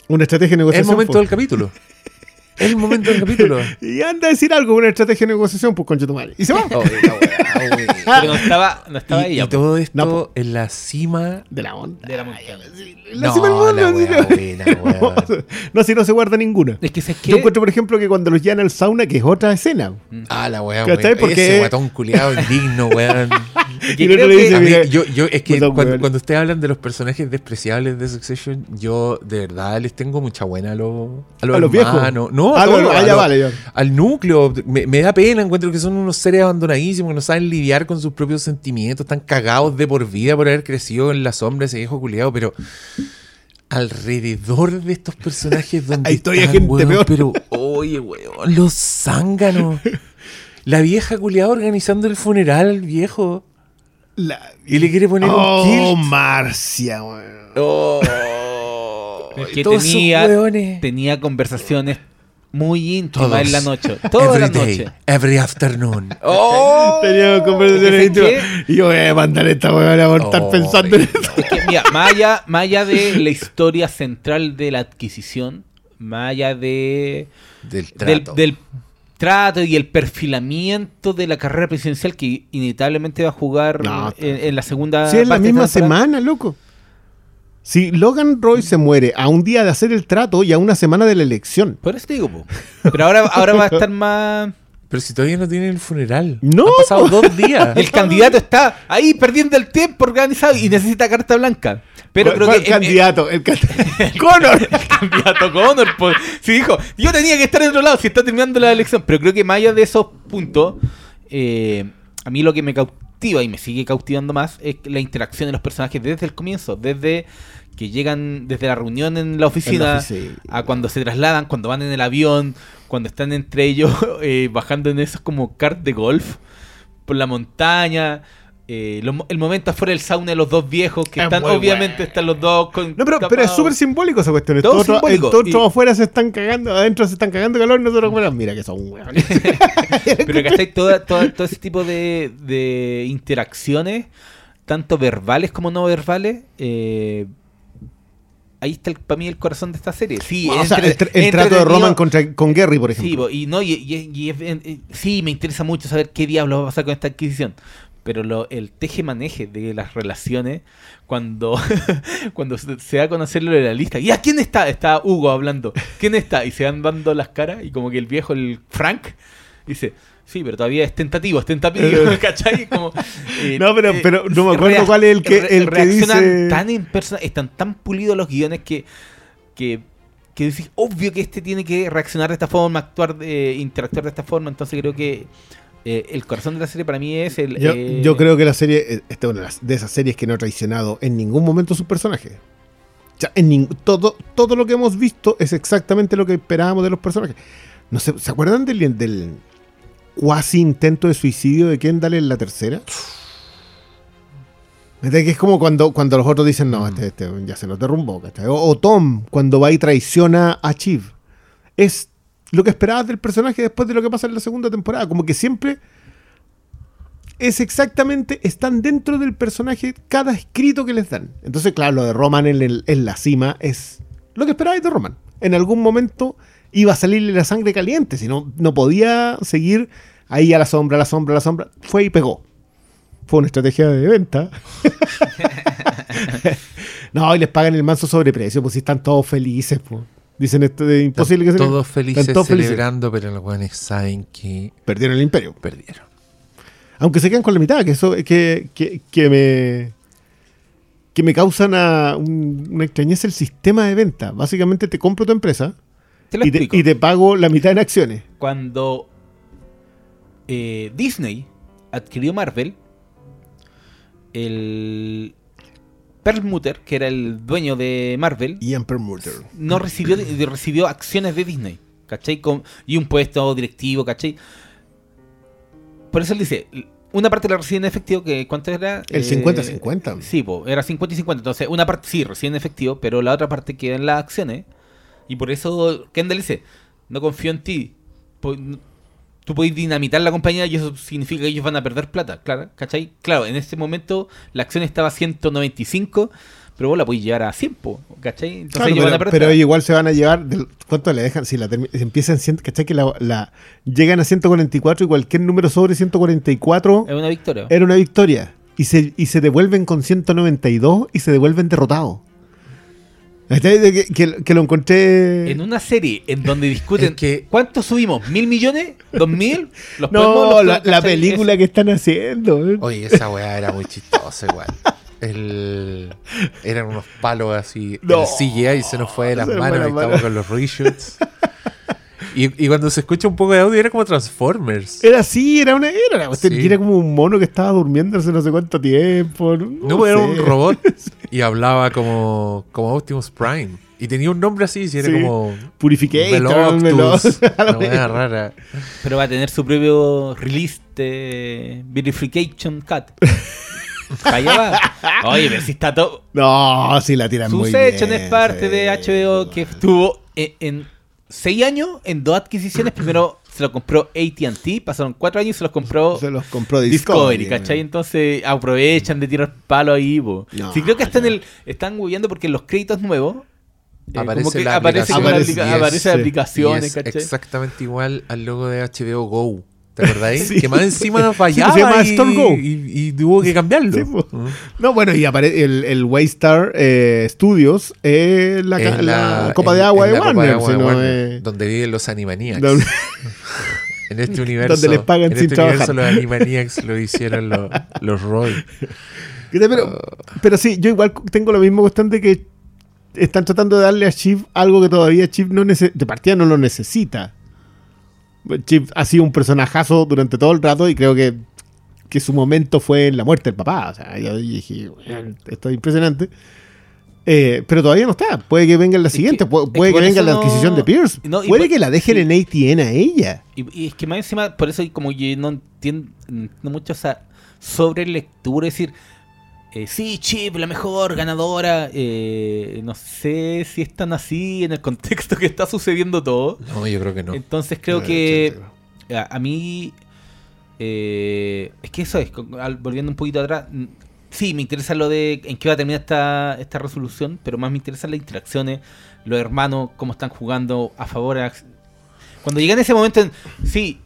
[SPEAKER 2] Una estrategia de
[SPEAKER 1] el
[SPEAKER 2] negociación.
[SPEAKER 1] momento
[SPEAKER 2] pues.
[SPEAKER 1] del capítulo. El momento del capítulo.
[SPEAKER 2] Y anda a decir algo, una estrategia de negociación, pues concha tu madre. Y se va.
[SPEAKER 1] Oh, güey.
[SPEAKER 3] Pero no estaba, no estaba
[SPEAKER 1] y, todo esto
[SPEAKER 2] No,
[SPEAKER 1] en la cima.
[SPEAKER 2] De la onda.
[SPEAKER 3] De la montaña.
[SPEAKER 2] La
[SPEAKER 1] No,
[SPEAKER 2] cima del mundo,
[SPEAKER 1] la buena, weá.
[SPEAKER 2] No, si no se guarda ninguna.
[SPEAKER 3] Es que, ¿sabes
[SPEAKER 2] Yo encuentro, por ejemplo, que cuando los llevan al sauna, que es otra escena.
[SPEAKER 1] Ah, la weá, weón.
[SPEAKER 2] Porque-
[SPEAKER 1] Ese guatón culiado indigno, weón. Yo, yo- es que cuando,
[SPEAKER 2] weón.
[SPEAKER 1] cuando ustedes hablan de los personajes despreciables de Succession, yo de verdad les tengo mucha buena a los, a los,
[SPEAKER 2] A los viejos.
[SPEAKER 1] No, a
[SPEAKER 2] Ah,
[SPEAKER 1] todos,
[SPEAKER 2] ah, vale, ya.
[SPEAKER 1] al núcleo. Me, me da pena, encuentro que son unos seres abandonadísimos que no saben lidiar con sus propios sentimientos, están cagados de por vida por haber crecido en la sombra de ese viejo culiado, pero alrededor de estos personajes donde
[SPEAKER 2] Hay todavía
[SPEAKER 1] están,
[SPEAKER 2] gente
[SPEAKER 1] weón,
[SPEAKER 2] peor.
[SPEAKER 1] pero oye, weón, los zánganos. La vieja culiada organizando el funeral al viejo.
[SPEAKER 2] La-
[SPEAKER 1] Y le quiere poner
[SPEAKER 2] oh,
[SPEAKER 1] un kilt.
[SPEAKER 2] Marcia, weón.
[SPEAKER 1] Oh,
[SPEAKER 3] Es que tenía, tenía conversaciones muy íntimas en la noche. Toda
[SPEAKER 1] Every
[SPEAKER 3] la
[SPEAKER 1] day,
[SPEAKER 3] noche.
[SPEAKER 1] every afternoon. Oh.
[SPEAKER 2] Teníamos conversaciones íntimas. Y yo voy a mandar esta weón a estar
[SPEAKER 1] Oh,
[SPEAKER 2] pensando en esto.
[SPEAKER 3] Es que, mira, más allá, más allá de la historia central de la adquisición, más allá de,
[SPEAKER 1] Del
[SPEAKER 3] del,
[SPEAKER 1] trato.
[SPEAKER 3] del trato y el perfilamiento de la carrera presidencial que inevitablemente va a jugar
[SPEAKER 2] No,
[SPEAKER 3] en, en la segunda
[SPEAKER 2] Si es la misma semana, loco. Si Logan Roy se muere a un día de hacer el trato y a una semana de la elección.
[SPEAKER 3] Por eso te digo, po. pero ahora, ahora va a estar más...
[SPEAKER 1] Pero si todavía no tienen el funeral.
[SPEAKER 2] No,
[SPEAKER 1] Han pasado dos días.
[SPEAKER 3] El candidato está ahí perdiendo el tiempo organizado y necesita carta blanca. Pero creo
[SPEAKER 2] ¿Cuál
[SPEAKER 3] que... em,
[SPEAKER 2] candidato, el Connor.
[SPEAKER 3] el candidato Connor. Pues, sí, dijo, yo tenía que estar en otro lado si está terminando la elección. Pero creo que más allá de esos puntos, eh, a mí lo que me cautiva y me sigue cautivando más es la interacción de los personajes desde el comienzo, desde que llegan desde la reunión en la oficina,
[SPEAKER 2] oficina.
[SPEAKER 3] a cuando se trasladan, cuando van en el avión, cuando están entre ellos eh, bajando en esos como kart de golf por la montaña. eh, lo- el momento afuera del sauna de los dos viejos que
[SPEAKER 2] Es
[SPEAKER 3] están, obviamente
[SPEAKER 2] bueno.
[SPEAKER 3] están los dos con
[SPEAKER 2] No, pero, pero es súper simbólico esa cuestión.
[SPEAKER 3] Todo
[SPEAKER 2] Todos
[SPEAKER 3] simbólico. Y-
[SPEAKER 2] afuera se están cagando, adentro se están cagando calor, nosotros bueno, mira que son weones.
[SPEAKER 3] Pero ¿cachai? Toda- toda- todo ese tipo de, de interacciones, tanto verbales como no verbales, eh, ahí está el- para mí el corazón de esta serie. Sí,
[SPEAKER 2] o
[SPEAKER 3] es
[SPEAKER 2] sea, el,
[SPEAKER 3] entre-
[SPEAKER 2] tr- el trato de. Roman contra, con Gary, por
[SPEAKER 3] Sí,
[SPEAKER 2] ejemplo.
[SPEAKER 3] bo, y, no, y, y- sí, me interesa mucho saber qué diablos va a pasar con esta adquisición. Pero lo, el teje-maneje de las relaciones, cuando, cuando se, se da a conocer lo de la lista. ¿Y a quién está? Está Hugo hablando. ¿Quién está? Y se van dando las caras y como que el viejo, el Frank, dice... Sí, pero todavía es tentativo, es tentativo, ¿cachai? Como, eh,
[SPEAKER 2] No, pero-
[SPEAKER 3] eh,
[SPEAKER 2] pero no me acuerdo cuál es el que- el que dice-
[SPEAKER 3] tan en persona, están tan pulidos los guiones que, que, que decís, obvio que este tiene que reaccionar de esta forma, actuar, de, interactuar de esta forma, entonces creo que eh, el corazón de la serie para mí es el...
[SPEAKER 2] Yo,
[SPEAKER 3] eh,
[SPEAKER 2] yo creo que la serie, esta es una de esas series que no ha traicionado en ningún momento a sus personajes. O sea, en todo, todo lo que hemos visto es exactamente lo que esperábamos de los personajes. No sé, ¿se acuerdan del, del cuasi intento de suicidio de Kendall en la tercera? ¿Verdad Que es como cuando, cuando los otros dicen, no, este, este ya se nos derrumbó. O, o Tom, cuando va y traiciona a Chief. Es lo que esperabas del personaje después de lo que pasa en la segunda temporada. Como que siempre es exactamente, están dentro del personaje cada escrito que les dan. Entonces, claro, lo de Roman en, el- en la cima es lo que esperabais de Roman. En algún momento iba a salirle la sangre caliente, si no, no podía seguir ahí a la sombra, a la sombra, a la sombra. Fue y pegó. Fue una estrategia de venta. no, y les pagan el manso sobreprecio, pues si están todos felices, pues. Dicen esto de imposible que se
[SPEAKER 1] Todos felices
[SPEAKER 2] Están todos felices.
[SPEAKER 1] celebrando, pero los buenos saben que
[SPEAKER 2] Perdieron el imperio.
[SPEAKER 1] perdieron.
[SPEAKER 2] Aunque se quedan con la mitad, que eso que, que, que me que me causa una, un- una extrañeza el sistema de venta. Básicamente te compro tu empresa
[SPEAKER 3] te
[SPEAKER 2] y te, y te pago la mitad en acciones.
[SPEAKER 3] Cuando eh, Disney adquirió Marvel, el Perlmutter, que era el dueño de Marvel,
[SPEAKER 2] Ian Perlmutter.
[SPEAKER 3] no recibió, recibió acciones de Disney, ¿cachai? Con- y un puesto directivo, ¿cachai? Por eso él dice, una parte la recibe en efectivo, que ¿cuánto era?
[SPEAKER 2] El
[SPEAKER 3] Eh,
[SPEAKER 2] 50-50.
[SPEAKER 3] Sí, po, era 50 y 50. Entonces, una parte sí recibe en efectivo, pero la otra parte queda en las acciones. Y por eso Kendall dice, no confío en ti. Po- n- Tú puedes dinamitar la compañía y eso significa que ellos van a perder plata, claro, ¿cachai? Claro, en ese momento la acción estaba a 195, pero vos la podés llevar a 100, po, ¿cachai? Entonces
[SPEAKER 2] Claro,
[SPEAKER 3] ellos
[SPEAKER 2] pero,
[SPEAKER 3] van a perder.
[SPEAKER 2] pero ellos igual se van a llevar. ¿Cuánto le dejan? Si la si empiezan, ¿cachai? Que la, la- llegan a 144 y cualquier número sobre 144
[SPEAKER 3] Es una victoria.
[SPEAKER 2] era una victoria. Y se, y se devuelven con 192 y se devuelven derrotados. Que, que- que lo encontré.
[SPEAKER 3] En una serie en donde discuten
[SPEAKER 1] Es que-
[SPEAKER 3] ¿cuánto subimos? ¿Mil millones? ¿Dos mil? ¿Los
[SPEAKER 2] No,
[SPEAKER 3] podemos- los-
[SPEAKER 2] la, la película que están haciendo. ¿eh?
[SPEAKER 1] Oye, esa weá era muy chistosa igual. El... Eran unos palos así.
[SPEAKER 2] No.
[SPEAKER 1] El CGI se nos fue de las manos y
[SPEAKER 2] manos.
[SPEAKER 1] con los reshoots. Y, y cuando se escucha un poco de audio era como Transformers.
[SPEAKER 2] Era así, era una. Era, una
[SPEAKER 1] Sí.
[SPEAKER 2] era como un mono que estaba durmiendo hace no sé cuánto tiempo. No,
[SPEAKER 1] No, era
[SPEAKER 2] sé.
[SPEAKER 1] un robot y hablaba como, como Optimus Prime. Y tenía un nombre así, si era
[SPEAKER 2] Sí.
[SPEAKER 1] como
[SPEAKER 2] Purificator,
[SPEAKER 1] Veloctus. Una rara.
[SPEAKER 3] Pero va a tener su propio release de Verification Cut. Va. Oye, pero si está todo.
[SPEAKER 2] No, sí la tiran muy bien.
[SPEAKER 3] Es parte
[SPEAKER 2] sí.
[SPEAKER 3] de HBO que estuvo en, en seis años en dos adquisiciones. Primero se lo compró ATT, pasaron cuatro años y se los compró
[SPEAKER 2] Se los compró
[SPEAKER 3] Discovery,
[SPEAKER 2] Discovery.
[SPEAKER 3] ¿cachai? Entonces aprovechan de tirar palo ahí.
[SPEAKER 2] No,
[SPEAKER 3] sí, creo que hasta en
[SPEAKER 2] ya.
[SPEAKER 3] el. Están moviendo porque en los créditos nuevos. eh,
[SPEAKER 1] Aparece
[SPEAKER 3] como que
[SPEAKER 1] la
[SPEAKER 3] aparece,
[SPEAKER 2] aplicación. Aparece,
[SPEAKER 3] aparece
[SPEAKER 2] yes,
[SPEAKER 3] aplicaciones,
[SPEAKER 1] exactamente igual al logo de HBO Go. ¿Te acordáis?
[SPEAKER 2] Sí.
[SPEAKER 1] Que más encima fallaba
[SPEAKER 2] se llama
[SPEAKER 1] y,
[SPEAKER 2] Store Go.
[SPEAKER 1] y- y tuvo que cambiarlo.
[SPEAKER 2] Sí.
[SPEAKER 1] Mm.
[SPEAKER 2] No, bueno, y aparece el, el Waystar eh, Studios es la, Copa de Agua de Warner.
[SPEAKER 1] Agua
[SPEAKER 2] si
[SPEAKER 1] de
[SPEAKER 2] no
[SPEAKER 1] Warner,
[SPEAKER 2] es-
[SPEAKER 1] Donde viven los Animaniacs.
[SPEAKER 2] Donde-
[SPEAKER 1] En este universo.
[SPEAKER 2] Donde les pagan
[SPEAKER 1] en
[SPEAKER 2] sin
[SPEAKER 1] este
[SPEAKER 2] trabajar.
[SPEAKER 1] universo los Animaniacs lo hicieron los, los Roy.
[SPEAKER 2] Pero, pero sí, yo igual tengo lo mismo constante que están tratando de darle a Chief algo que todavía Chief no de partida no lo necesita. Chief ha sido un personajazo durante todo el rato y creo que, que su momento fue en la muerte del papá. O sea, yo dije, "Weón, esto es impresionante. Eh, pero todavía no está. Puede que venga en la
[SPEAKER 3] Es
[SPEAKER 2] siguiente.
[SPEAKER 3] que-
[SPEAKER 2] pu-
[SPEAKER 3] es
[SPEAKER 2] puede
[SPEAKER 3] que
[SPEAKER 2] que, venga la
[SPEAKER 3] no-
[SPEAKER 2] adquisición de Pierce.
[SPEAKER 3] no, y
[SPEAKER 2] puede que la dejen
[SPEAKER 3] sí.
[SPEAKER 2] en ATN a ella.
[SPEAKER 3] Y, y es que más encima, por eso como yo no entiendo, no mucho esa sobrelectura, es decir, eh, sí, Chip, la mejor ganadora, eh, no sé si es tan así en el contexto que está sucediendo todo.
[SPEAKER 1] No, yo creo que no.
[SPEAKER 3] Entonces creo
[SPEAKER 2] No,
[SPEAKER 3] que a, a mí, eh, es que eso es, volviendo un poquito atrás, sí, me interesa lo de en qué va a terminar esta, esta resolución, pero más me interesan las interacciones, los hermanos, cómo están jugando a favor. a- cuando llega en ese momento, en, sí,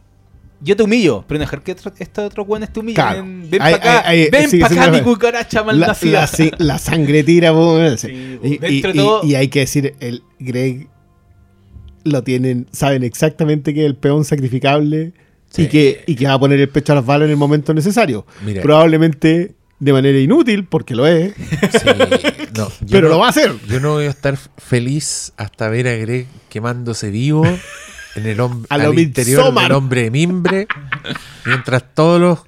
[SPEAKER 3] yo te humillo, pero no dejar que otro- estos otros buenos te humillen.
[SPEAKER 2] Claro.
[SPEAKER 3] Ven para acá, ven
[SPEAKER 2] sigue
[SPEAKER 3] para acá, mi cucaracha
[SPEAKER 2] La,
[SPEAKER 3] malnacida.
[SPEAKER 2] la, si- la sangre tira. sí.
[SPEAKER 3] Sí,
[SPEAKER 2] y,
[SPEAKER 3] dentro
[SPEAKER 2] y-
[SPEAKER 3] de todo-
[SPEAKER 2] y- y hay que decir, el Greg lo tienen, saben exactamente que es el peón sacrificable y,
[SPEAKER 1] Sí.
[SPEAKER 2] que, y que va a poner el pecho a las balas en el momento necesario.
[SPEAKER 1] Mira.
[SPEAKER 2] Probablemente de manera inútil, porque lo es,
[SPEAKER 1] Sí, no,
[SPEAKER 2] pero
[SPEAKER 1] no-
[SPEAKER 2] lo va a hacer.
[SPEAKER 1] Yo no voy a estar feliz hasta ver a Greg quemándose vivo en el hom-
[SPEAKER 2] A lo
[SPEAKER 1] al interior
[SPEAKER 2] Midsommar.
[SPEAKER 1] del hombre de mimbre, mientras todos los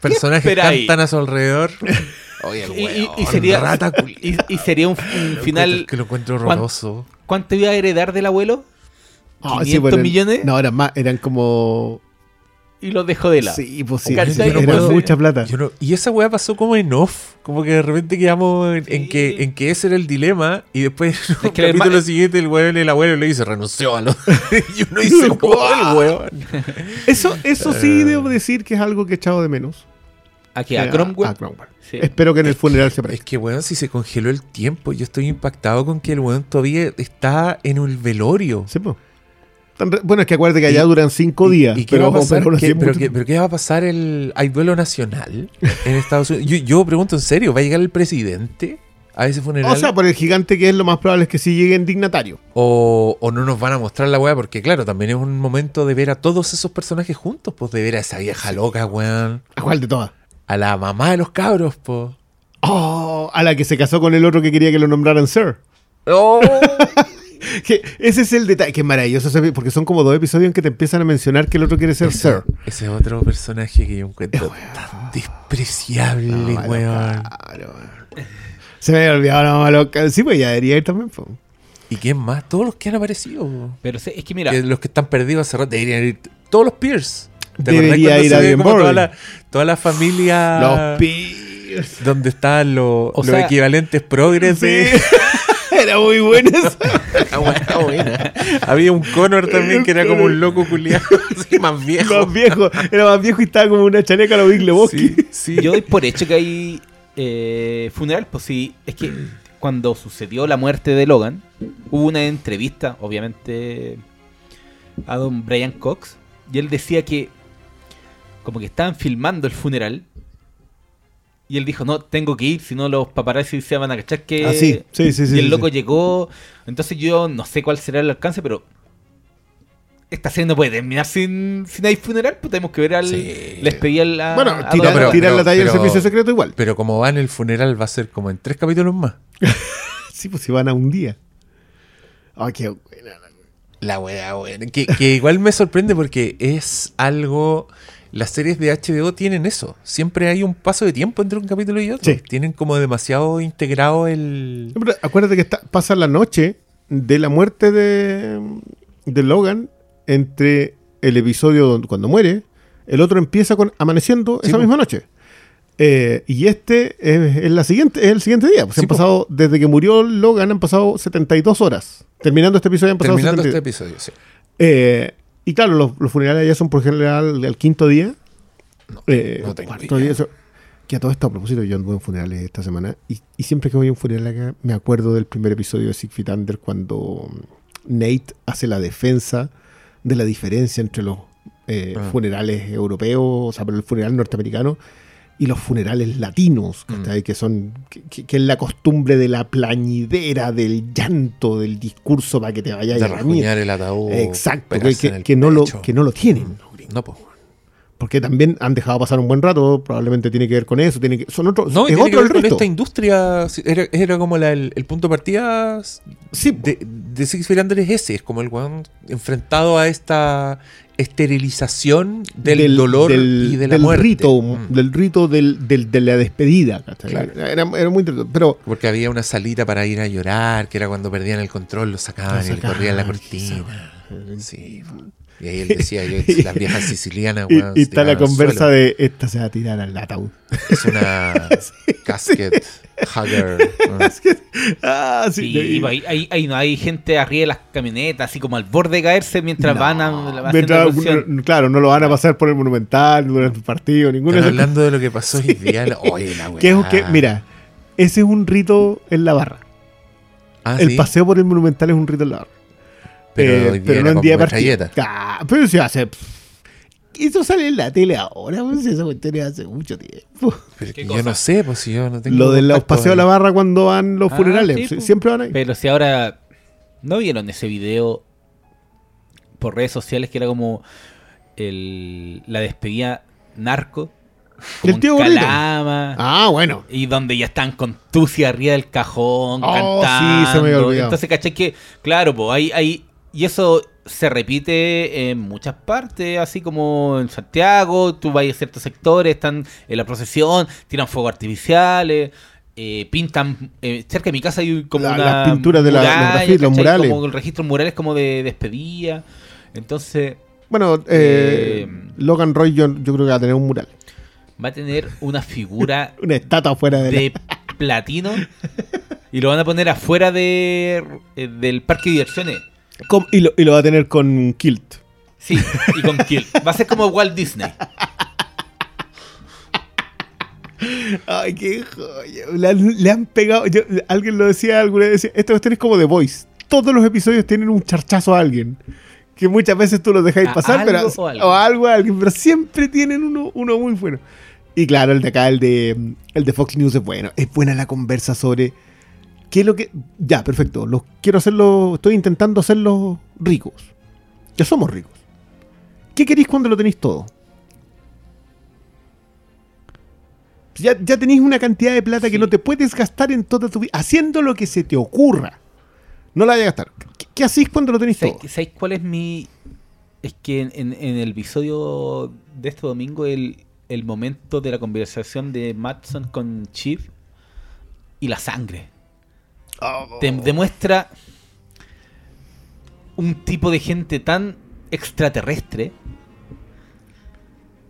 [SPEAKER 1] personajes cantan a su alrededor. Oye, el
[SPEAKER 3] y-
[SPEAKER 1] weón,
[SPEAKER 3] y sería-
[SPEAKER 1] rata culiao.
[SPEAKER 3] Y, y sería un, un final.
[SPEAKER 1] que lo encuentro
[SPEAKER 3] ¿cuán-
[SPEAKER 1] horroroso.
[SPEAKER 3] ¿Cuánto iba a heredar del abuelo? 500
[SPEAKER 2] eran-
[SPEAKER 3] millones
[SPEAKER 2] No, eran más, eran como.
[SPEAKER 3] Y los dejó de lado.
[SPEAKER 2] Sí, pues sí, era
[SPEAKER 1] Yo no puedo-
[SPEAKER 2] mucha plata.
[SPEAKER 1] Yo no- y esa weá pasó como en off. Como que de repente quedamos en, en
[SPEAKER 3] Sí.
[SPEAKER 1] que, en que ese era el dilema. Y después en el
[SPEAKER 3] que el
[SPEAKER 1] capítulo siguiente el weón, el abuelo le dice renunció a los. y uno dice, "Oh, el weón.
[SPEAKER 2] Eso, eso sí debo decir que es algo que he echado de menos.
[SPEAKER 3] ¿A qué? ¿A
[SPEAKER 2] Eh,
[SPEAKER 3] Cromwell?
[SPEAKER 2] a Cromwell.
[SPEAKER 3] Sí.
[SPEAKER 2] Espero que en el funeral se
[SPEAKER 1] Es
[SPEAKER 2] parezca.
[SPEAKER 1] que, weón, si se congeló el tiempo, yo estoy impactado con que el weón todavía está en un velorio.
[SPEAKER 2] Sí, pues. Bueno, es que acuérdate que allá
[SPEAKER 1] Y-
[SPEAKER 2] duran cinco
[SPEAKER 1] ¿Y-
[SPEAKER 2] días.
[SPEAKER 1] ¿Y, qué va a pasar?
[SPEAKER 2] pero
[SPEAKER 1] ¿Qué- pero, pero va a pasar? El, ¿Hay duelo nacional en Estados Unidos? Yo, yo pregunto en serio, ¿va a llegar el presidente a ese funeral?
[SPEAKER 2] O sea, por el gigante que es lo más probable es que sí llegue en dignatario.
[SPEAKER 1] o, o no nos van a mostrar la weá? Porque, claro, también es un momento de ver a todos esos personajes juntos, pues de ver a esa vieja loca, weón.
[SPEAKER 2] ¿A cuál de todas?
[SPEAKER 1] A la mamá de los cabros, pues.
[SPEAKER 2] Oh, a la que se casó con el otro que quería que lo nombraran Sir.
[SPEAKER 1] ¡Oh!
[SPEAKER 2] Que ese es el detalle, que es maravilloso, ese- porque son como dos episodios en que te empiezan a mencionar que el otro quiere ser Sir.
[SPEAKER 1] Ese es otro personaje que yo encuentro tan despreciable,
[SPEAKER 2] No,
[SPEAKER 1] weón.
[SPEAKER 2] claro, weón. Se me había olvidado la mamá loca. Sí, pues ya debería ir también. po.
[SPEAKER 1] ¿Y quién más? Todos los que han aparecido.
[SPEAKER 3] Pero es que mira,
[SPEAKER 1] Que los que están perdidos hace rato deberían ir. Todos los Pierce. ¿Te
[SPEAKER 2] Debería
[SPEAKER 1] acordás cuando
[SPEAKER 2] ir
[SPEAKER 1] se
[SPEAKER 2] a
[SPEAKER 1] ve
[SPEAKER 2] Bien
[SPEAKER 1] toda la, toda la familia.
[SPEAKER 2] Los Pierce.
[SPEAKER 1] donde están los, los
[SPEAKER 3] sea,
[SPEAKER 1] equivalentes progres de.
[SPEAKER 2] Era muy buena esa.
[SPEAKER 1] La buena, buena. Había un Connor también que era como un loco culiado, más viejo.
[SPEAKER 2] Más viejo. Era más viejo y estaba como una chaneca a lo Big Lebowski.
[SPEAKER 1] Sí, sí.
[SPEAKER 3] yo doy por hecho que hay eh, funeral, pues sí, es que cuando sucedió la muerte de Logan, hubo una entrevista, obviamente, a don Brian Cox, y él decía que como que estaban filmando el funeral Y él dijo, no, tengo que ir, si no los paparazzi se van a cachar que...
[SPEAKER 2] Ah, sí, sí, sí, sí,
[SPEAKER 3] Y el
[SPEAKER 2] sí,
[SPEAKER 3] loco
[SPEAKER 2] sí.
[SPEAKER 3] llegó. Entonces yo no sé cuál será el alcance, pero... Esta serie no puede terminar sin, sin hay funeral, pues tenemos que ver al...
[SPEAKER 1] Sí.
[SPEAKER 3] Les pedí al... a-
[SPEAKER 2] Bueno,
[SPEAKER 3] a
[SPEAKER 2] tirar,
[SPEAKER 3] Don-
[SPEAKER 1] pero-
[SPEAKER 2] tirar la talla del servicio secreto igual.
[SPEAKER 1] Pero como va en el funeral, va a ser como en tres capítulos más.
[SPEAKER 2] Sí, pues si van a un día. Ay, qué buena.
[SPEAKER 1] La wea, buena. Que, que igual me sorprende porque es algo. Las series de HBO tienen eso. Siempre hay un paso de tiempo entre un capítulo y otro.
[SPEAKER 2] Sí.
[SPEAKER 1] Tienen como demasiado integrado el.
[SPEAKER 2] Pero acuérdate que está- pasa la noche de la muerte de, de Logan entre el episodio donde- cuando muere, el otro empieza con amaneciendo
[SPEAKER 1] Sí,
[SPEAKER 2] esa
[SPEAKER 1] po.
[SPEAKER 2] misma noche. Eh, y este es, es la siguiente, es el siguiente día. Pues
[SPEAKER 1] Sí,
[SPEAKER 2] han
[SPEAKER 1] po.
[SPEAKER 2] pasado, desde que murió Logan, han pasado 72 horas. Terminando este episodio han pasado
[SPEAKER 1] Terminando este
[SPEAKER 2] 72.
[SPEAKER 1] episodio, sí.
[SPEAKER 2] Eh, y claro, los, los funerales ya son por general al quinto día. Eh,
[SPEAKER 1] no tengo
[SPEAKER 2] cuarto
[SPEAKER 1] idea.
[SPEAKER 2] día, eso- que a todo esto, a propósito, yo anduve en funerales esta semana. Y, y siempre que voy a un funeral acá, me acuerdo del primer episodio de Siegfried Under cuando Nate hace la defensa de la diferencia entre los eh,
[SPEAKER 1] Ah.
[SPEAKER 2] funerales europeos, o sea, pero el funeral norteamericano y los funerales latinos,
[SPEAKER 1] Mm.
[SPEAKER 2] que son que, es la costumbre de la plañidera, del llanto, del discurso para que te vayas
[SPEAKER 1] De
[SPEAKER 2] a
[SPEAKER 1] rasguñar el ataúd.
[SPEAKER 2] Exacto, que, no lo, que no lo tienen.
[SPEAKER 1] No, pues.
[SPEAKER 2] Porque también han dejado pasar un buen rato, probablemente tiene que ver con eso, tiene que, son otros,
[SPEAKER 1] No,
[SPEAKER 2] es
[SPEAKER 1] tiene que
[SPEAKER 2] otro
[SPEAKER 1] ver
[SPEAKER 2] el
[SPEAKER 1] con
[SPEAKER 2] resto.
[SPEAKER 1] esta industria. Era, era como la- el, el punto de partida
[SPEAKER 2] Sí,
[SPEAKER 1] de, de Six Feet Under es ese. Es como el weón enfrentado a esta esterilización del, dolor y de la
[SPEAKER 2] del
[SPEAKER 1] muerte.
[SPEAKER 2] rito,
[SPEAKER 1] Mm.
[SPEAKER 2] del rito del, de la despedida. Era, era muy interesante. Pero
[SPEAKER 1] Porque había una salita para ir a llorar, que era cuando perdían el control, lo sacaban
[SPEAKER 2] Lo
[SPEAKER 1] y le corrían la cortina. Sí. Y ahí él decía, yo, las viejas sicilianas,
[SPEAKER 2] y,
[SPEAKER 1] weón,
[SPEAKER 2] y está la conversa
[SPEAKER 1] suelo.
[SPEAKER 2] de esta se va a tirar al ataúd.
[SPEAKER 1] Es una casket hugger.
[SPEAKER 2] Ah, sí.
[SPEAKER 3] Sí,
[SPEAKER 2] y-
[SPEAKER 3] hay, hay, hay- no, hay gente arriba de las camionetas, así como al borde de caerse mientras
[SPEAKER 2] No,
[SPEAKER 3] van a, haciendo
[SPEAKER 2] mientras- no, claro, no lo van a pasar por el Monumental durante el partido, ninguno esos-
[SPEAKER 1] hablando de lo que pasó hoy día. Oye, la
[SPEAKER 2] que es un-
[SPEAKER 1] weá.
[SPEAKER 2] que- Mira, ese es un rito en la barra.
[SPEAKER 1] Ah,
[SPEAKER 2] el
[SPEAKER 1] ¿sí?
[SPEAKER 2] paseo por el Monumental es un rito en la barra.
[SPEAKER 1] Pero,
[SPEAKER 2] Eh,
[SPEAKER 1] hoy día
[SPEAKER 2] pero no en día de. Ah, pero se hace. Eso sale en la tele ahora, pues esa cuestión es hace mucho tiempo.
[SPEAKER 1] Yo no sé, pues si yo no tengo.
[SPEAKER 2] Lo de los paseos a la barra cuando van los
[SPEAKER 3] Ah,
[SPEAKER 2] funerales.
[SPEAKER 3] sí, pues.
[SPEAKER 2] siempre van ahí.
[SPEAKER 3] Pero si ahora no vieron ese video por redes sociales que era como el, la despedida narco. Como
[SPEAKER 2] El tío Gordito.
[SPEAKER 3] Calama.
[SPEAKER 2] Ah, bueno.
[SPEAKER 3] Y donde ya están con Tusi arriba del cajón,
[SPEAKER 2] Oh,
[SPEAKER 3] cantando.
[SPEAKER 2] sí, se me había olvidado.
[SPEAKER 3] Entonces, caché que, claro, pues hay, hay. Y eso se repite en muchas partes, así como en Santiago, tú vas a ciertos sectores, están en la procesión, tiran fuegos artificiales, eh, pintan. eh, cerca de mi casa hay como
[SPEAKER 2] La-
[SPEAKER 3] una.
[SPEAKER 2] las pinturas de la- los murales.
[SPEAKER 3] Como registros murales como de despedida. Entonces,
[SPEAKER 2] Bueno, eh,
[SPEAKER 3] Eh,
[SPEAKER 2] Logan Roy yo, yo creo que va a tener un mural.
[SPEAKER 3] va a tener una figura
[SPEAKER 2] Una estatua afuera de, la-
[SPEAKER 3] de platino y lo van a poner afuera de, eh, del parque de diversiones.
[SPEAKER 2] Com- y, lo, y lo va a tener con kilt.
[SPEAKER 3] Sí, y con Kill. Va a ser como Walt Disney.
[SPEAKER 2] Ay, qué joya. Le han, le han pegado. yo- alguien lo decía alguna vez. Decía, esta cuestión es como The Voice. Todos los episodios tienen un charchazo a alguien. Que muchas veces tú los dejáis
[SPEAKER 3] A
[SPEAKER 2] pasar,
[SPEAKER 3] algo
[SPEAKER 2] pero.
[SPEAKER 3] o algo.
[SPEAKER 2] o algo a alguien. Pero siempre tienen uno, uno muy bueno. Y claro, el de acá, el de, el de Fox News es bueno. Es buena la conversa sobre. ¿Qué es lo que.? Ya, perfecto. Los quiero hacerlo. Estoy intentando hacerlos ricos. Ya somos ricos. ¿Qué queréis cuando lo tenéis todo? Ya, ya tenéis una cantidad de plata que no te puedes gastar en toda tu vida, haciendo lo que se te ocurra. No la vayas a gastar. ¿Qué, qué hacéis cuando lo tenéis todo?
[SPEAKER 3] ¿Sabéis sabéis cuál es mi...? Es que en, en- en el episodio de este domingo, el, el momento de la conversación de Matson con Chief y la sangre. Te demuestra un tipo de gente tan extraterrestre.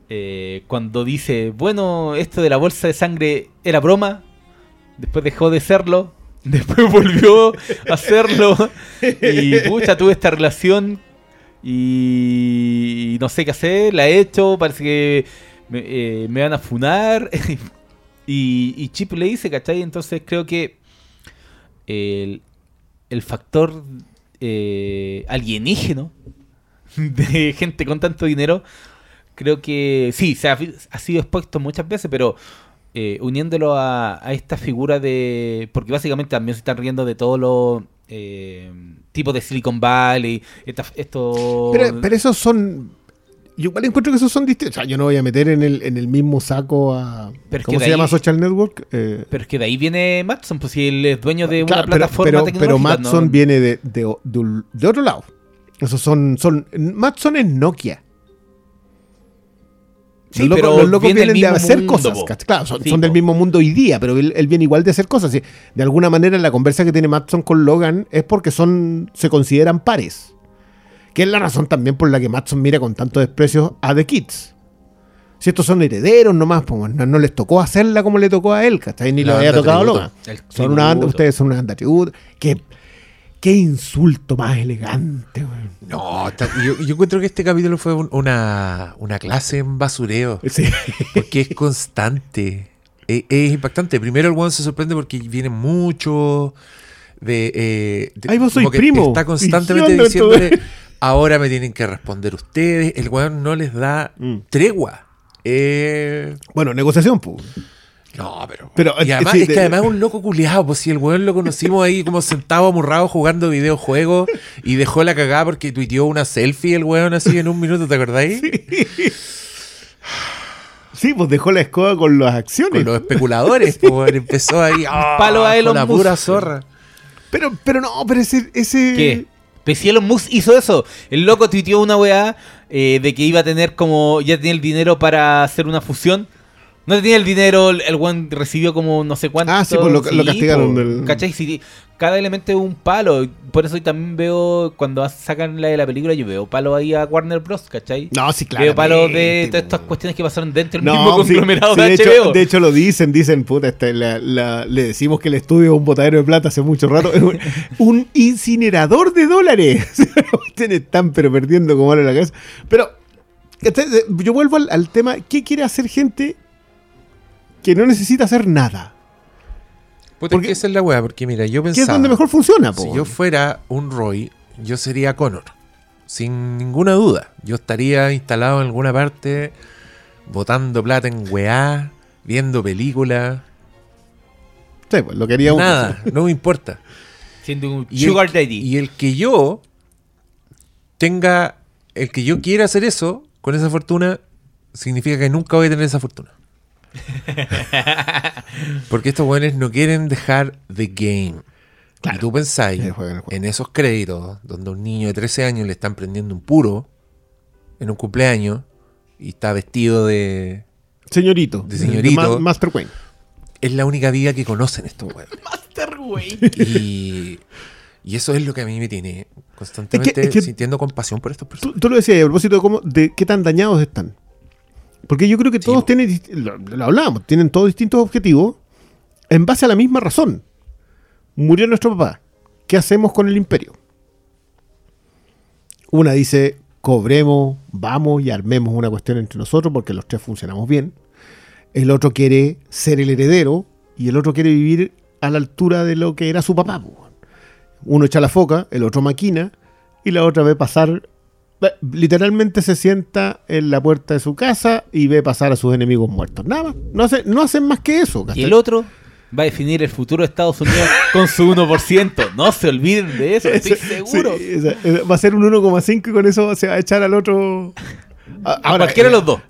[SPEAKER 3] eh, cuando dice, bueno, esto de la bolsa de sangre era broma, después dejó de serlo, después volvió a hacerlo, y pucha, tuve esta relación y no sé qué hacer, la he hecho, parece que me, eh, me van a funar. y, y Chip le dice, ¿cachai? Entonces creo que el, factor eh, alienígeno de gente con tanto dinero, creo que sí, se ha, sido expuesto muchas veces, pero eh, uniéndolo a, a esta figura de. Porque básicamente también se están riendo de todos los eh, tipos de Silicon Valley. esta- esto.
[SPEAKER 2] Pero esos son. Yo igual encuentro que esos son distintos. O sea, yo no voy a meter en el, en el mismo saco a.
[SPEAKER 3] Pero
[SPEAKER 2] ¿Cómo se llama Social Network? Eh,
[SPEAKER 3] Pero es que de ahí viene Matson, pues si él es dueño de una
[SPEAKER 2] claro, pero,
[SPEAKER 3] plataforma
[SPEAKER 2] pero, pero
[SPEAKER 3] tecnológica.
[SPEAKER 2] Matson
[SPEAKER 3] ¿no?
[SPEAKER 2] viene de, de, de otro lado. Esos son. son Matson es Nokia.
[SPEAKER 3] Sí,
[SPEAKER 2] los locos,
[SPEAKER 3] pero
[SPEAKER 2] los locos
[SPEAKER 3] viene
[SPEAKER 2] vienen de hacer
[SPEAKER 3] mundo,
[SPEAKER 2] cosas. Claro, son,
[SPEAKER 3] Sí,
[SPEAKER 2] son del mismo mundo hoy día, pero él, él viene igual de hacer cosas. sí. De alguna manera, la conversa que tiene Matson con Logan es porque son se consideran pares. Que es la razón también por la que Matson mira con tanto desprecio a The Kids. Si estos son herederos nomás, pues no, no les tocó hacerla como le tocó a él, ¿cachai? Ni
[SPEAKER 1] La
[SPEAKER 2] había tocado a
[SPEAKER 1] tributo.
[SPEAKER 2] Logan.
[SPEAKER 3] El
[SPEAKER 2] Son una banda,
[SPEAKER 3] tributo.
[SPEAKER 2] ustedes son una banda tributo. Qué, qué insulto más elegante, weón.
[SPEAKER 1] No, yo, yo encuentro que este capítulo fue un- una, una clase en basureo.
[SPEAKER 2] Sí.
[SPEAKER 1] Porque es constante. Es, es impactante. Primero el weón se sorprende porque viene mucho de... eh, de-
[SPEAKER 2] Ay, vos
[SPEAKER 1] que
[SPEAKER 2] primo.
[SPEAKER 1] Está constantemente diciéndole, ahora me tienen que responder ustedes. El weón no les da
[SPEAKER 2] Mm.
[SPEAKER 1] tregua. Eh,
[SPEAKER 2] Bueno, negociación, pues.
[SPEAKER 1] no, pero...
[SPEAKER 2] Pero,
[SPEAKER 1] y
[SPEAKER 2] eh,
[SPEAKER 1] además,
[SPEAKER 2] sí,
[SPEAKER 1] es que
[SPEAKER 2] de-
[SPEAKER 1] además es un loco culiado. Pues si el weón lo conocimos ahí como sentado amurrado jugando videojuegos y dejó la cagada porque tuiteó una selfie el weón así en un minuto, ¿te acordáis?
[SPEAKER 2] Sí, pues dejó la escoba con las acciones.
[SPEAKER 1] Con los especuladores, pues, empezó ahí ah,
[SPEAKER 3] palo a
[SPEAKER 1] con
[SPEAKER 3] Elon
[SPEAKER 1] la
[SPEAKER 3] Musk.
[SPEAKER 1] pura zorra.
[SPEAKER 2] Pero, pero no, pero ese. ese...
[SPEAKER 3] ¿Qué? Pues si Elon Musk hizo eso. El loco tuiteó una weá eh, de que iba a tener como. Ya tenía el dinero para hacer una fusión. No tenía el dinero, el el weón recibió como no sé cuánto.
[SPEAKER 2] Ah, sí, pues lo- lo castigaron
[SPEAKER 3] po.
[SPEAKER 2] del-
[SPEAKER 3] ¿Cachai? Si- cada elemento es un palo. Por eso también veo, cuando sacan la de la película, yo veo palo ahí a Warner Bros. ¿Cachai?
[SPEAKER 2] No, sí, claro.
[SPEAKER 3] veo palo de todas estas cuestiones que pasaron dentro del mismo
[SPEAKER 2] No,
[SPEAKER 3] conglomerado
[SPEAKER 2] sí,
[SPEAKER 3] de,
[SPEAKER 2] de,
[SPEAKER 3] HBO.
[SPEAKER 2] hecho, de hecho lo dicen, dicen, puta, este, la- la- le decimos que el estudio es un botadero de plata hace mucho rato. Un, un incinerador de dólares. Ustedes están pero perdiendo como en la cabeza. Pero este, yo vuelvo al, al tema, ¿qué quiere hacer gente que no necesita hacer nada?
[SPEAKER 1] Puta,
[SPEAKER 2] Porque-
[SPEAKER 1] que esa es la weá, porque mira, yo
[SPEAKER 2] ¿Qué es
[SPEAKER 1] pensaba.
[SPEAKER 2] donde mejor funciona? po?
[SPEAKER 1] Si yo fuera un Roy, yo sería Connor. Sin ninguna duda. Yo estaría instalado en alguna parte, botando plata en weá, viendo películas.
[SPEAKER 2] Sí, pues, lo quería uno.
[SPEAKER 1] Nada, no me importa.
[SPEAKER 3] Siendo un
[SPEAKER 1] Y el-
[SPEAKER 3] sugar daddy.
[SPEAKER 1] Y el que yo tenga, el que yo quiera hacer eso con esa fortuna, significa que nunca voy a tener esa fortuna. Porque estos buenos no quieren dejar the game.
[SPEAKER 2] Claro.
[SPEAKER 1] Y tú pensáis en esos créditos donde a un niño de 13 años le están prendiendo un puro en un cumpleaños y está vestido de...
[SPEAKER 2] Señorito.
[SPEAKER 1] De señorito.
[SPEAKER 2] Ma- Master Wayne.
[SPEAKER 1] Es la única vida que conocen estos huevos.
[SPEAKER 3] Master Wayne.
[SPEAKER 1] Y, y eso es lo que a mí me tiene constantemente
[SPEAKER 2] es que-
[SPEAKER 1] sintiendo compasión por estos
[SPEAKER 2] Tú,
[SPEAKER 1] personas.
[SPEAKER 2] tú lo decías a propósito de, cómo, de qué tan dañados están. Porque yo creo que todos tienen, lo, lo hablábamos, tienen todos distintos objetivos en base a la misma razón. Murió nuestro papá. ¿Qué hacemos con el imperio? Una dice, cobremos, vamos y armemos una cuestión entre nosotros porque los tres funcionamos bien. El otro quiere ser el heredero y el otro quiere vivir a la altura de lo que era su papá. Uno echa la foca, el otro maquina y la otra ve pasar. Literalmente se sienta en la puerta de su casa y ve pasar a sus enemigos muertos. Nada más. No, hace- no hacen más que eso.
[SPEAKER 3] Y el otro va a definir el futuro de Estados Unidos con su 1%. No se olviden de eso, estoy seguro.
[SPEAKER 2] sí, esa- esa- va a ser un 1,5 y con eso se va a echar al otro. A
[SPEAKER 3] cualquiera de los dos.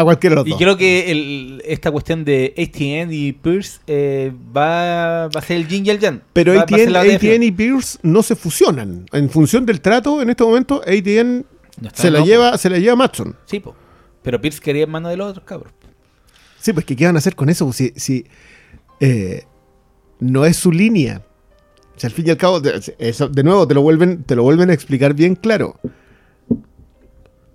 [SPEAKER 2] A cualquiera de los
[SPEAKER 3] Y
[SPEAKER 2] dos.
[SPEAKER 3] creo que el- esta cuestión de ATN y Pierce eh, va, va a ser el yin y el yang.
[SPEAKER 2] Pero
[SPEAKER 3] Va-
[SPEAKER 2] ATN, y Pierce no se fusionan. En función del trato, en este momento, ATN
[SPEAKER 3] No
[SPEAKER 2] se la,
[SPEAKER 3] loco.
[SPEAKER 2] lleva, se la lleva Matson.
[SPEAKER 3] Sí, po. Pero Pierce quería en mano de los otros cabros.
[SPEAKER 2] Sí, pues que ¿qué van a hacer con eso? Si, si, eh, no es su línea. O sea, al fin y al cabo, de, de nuevo, te lo, vuelven, te lo vuelven a explicar bien claro.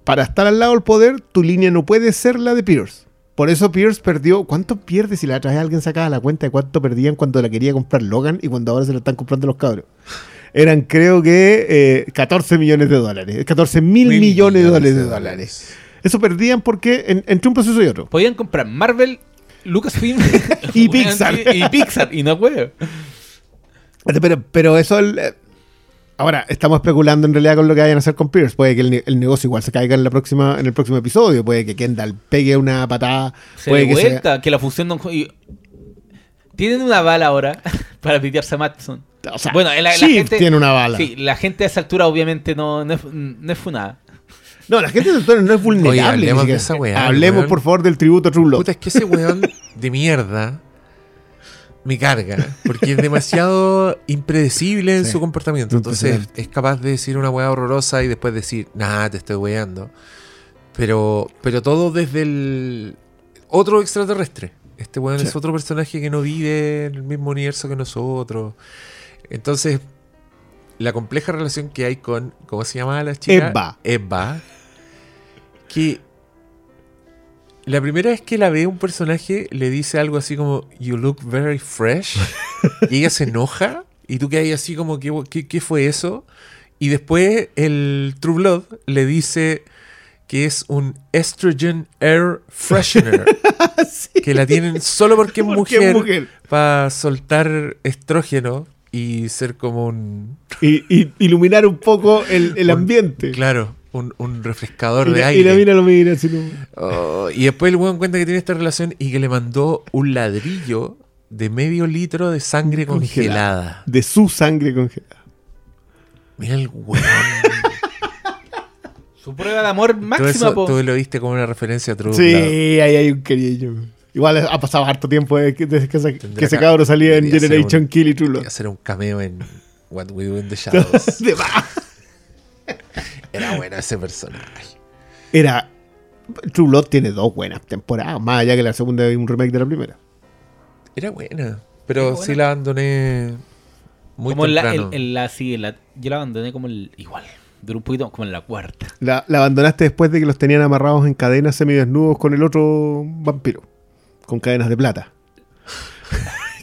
[SPEAKER 2] Para estar al lado del poder, tu línea no puede ser la de Pierce. Por eso Pierce perdió. ¿Cuánto pierde si la otra vez alguien sacaba la cuenta de cuánto perdían cuando la quería comprar Logan y cuando ahora se la están comprando los cabros? Eran, creo que, eh, 14 millones de dólares. 14 mil
[SPEAKER 1] Mil
[SPEAKER 2] millones de dólares. De dólares. Eso perdían porque en- entre un proceso y otro.
[SPEAKER 3] Podían comprar Marvel, Lucasfilm
[SPEAKER 2] Y Pixar.
[SPEAKER 3] Y, y Pixar. Y no huevo.
[SPEAKER 2] Pero, pero eso el, eh, Ahora, estamos especulando en realidad con lo que vayan a hacer con Pierce. Puede que el, ne- el negocio igual se caiga en la próxima, en el próximo episodio. Puede que Kendall pegue una patada.
[SPEAKER 3] Se
[SPEAKER 2] puede
[SPEAKER 3] de
[SPEAKER 2] que se-
[SPEAKER 3] vuelta, que la fusión no... Tienen una bala ahora para pitearse a Matson.
[SPEAKER 2] o sea,
[SPEAKER 3] Bueno, la- la gente-
[SPEAKER 2] tiene una bala.
[SPEAKER 3] Sí, la gente a esa altura obviamente no, no, es, no es funada.
[SPEAKER 2] No, la gente del Toro no es vulnerable.
[SPEAKER 1] Oye, hablemos
[SPEAKER 2] ni
[SPEAKER 1] de
[SPEAKER 2] siquiera.
[SPEAKER 1] esa weá,
[SPEAKER 2] Hablemos,
[SPEAKER 1] weón.
[SPEAKER 2] por favor, del tributo a True.
[SPEAKER 1] Puta, es que ese weón de mierda me carga. Porque es demasiado impredecible en
[SPEAKER 2] Sí.
[SPEAKER 1] su comportamiento. Entonces es capaz de decir una weá horrorosa y después decir, nah, te estoy weando. Pero, pero todo desde el otro extraterrestre. Este weón
[SPEAKER 2] Sí.
[SPEAKER 1] es otro personaje que no vive en el mismo universo que nosotros. Entonces, la compleja relación que hay con, ¿cómo se llama la chica?
[SPEAKER 2] Eva.
[SPEAKER 1] Eva. Que la primera vez que la ve un personaje le dice algo así como You look very fresh. y ella se enoja. Y tú quedas así como ¿qué, qué, qué fue eso? Y después el True Blood le dice que es un estrogen air freshener. Que la tienen solo porque es mujer.
[SPEAKER 2] mujer.
[SPEAKER 1] Para soltar estrógeno y ser como un...
[SPEAKER 2] Y, y iluminar un poco el, el
[SPEAKER 1] Un-
[SPEAKER 2] ambiente.
[SPEAKER 1] Claro, un, un refrescador
[SPEAKER 2] y,
[SPEAKER 1] de
[SPEAKER 2] la,
[SPEAKER 1] aire.
[SPEAKER 2] y la mina lo mira así. ¿no?
[SPEAKER 1] Oh, y después el weón cuenta que tiene esta relación y que le mandó un ladrillo de medio litro de sangre
[SPEAKER 2] Congelada.
[SPEAKER 1] congelada.
[SPEAKER 2] De su sangre congelada.
[SPEAKER 1] Mira el weón.
[SPEAKER 3] Su prueba de amor
[SPEAKER 1] Todo
[SPEAKER 3] máxima,
[SPEAKER 1] eso
[SPEAKER 3] po.
[SPEAKER 1] tú lo viste como una referencia a True
[SPEAKER 2] Sí, ahí hay un cariño. Igual ha pasado harto tiempo desde que, desde que ese, que ese cabro salía en Generation
[SPEAKER 1] un-
[SPEAKER 2] Kill y True
[SPEAKER 1] a hacer un cameo en What We Do in the Shadows.
[SPEAKER 2] De más.
[SPEAKER 1] Era bueno ese personaje.
[SPEAKER 2] Era. True Blood tiene dos buenas temporadas, más allá que la segunda y un remake de la primera.
[SPEAKER 1] Era buena. Pero
[SPEAKER 3] Era
[SPEAKER 1] sí
[SPEAKER 3] buena.
[SPEAKER 1] la abandoné muy
[SPEAKER 3] como la, en, en la, sí, la- yo la abandoné como el, igual, duró un poquito como en la cuarta.
[SPEAKER 2] La, la abandonaste después de que los tenían amarrados en cadenas semidesnudos con el otro vampiro. Con cadenas de plata.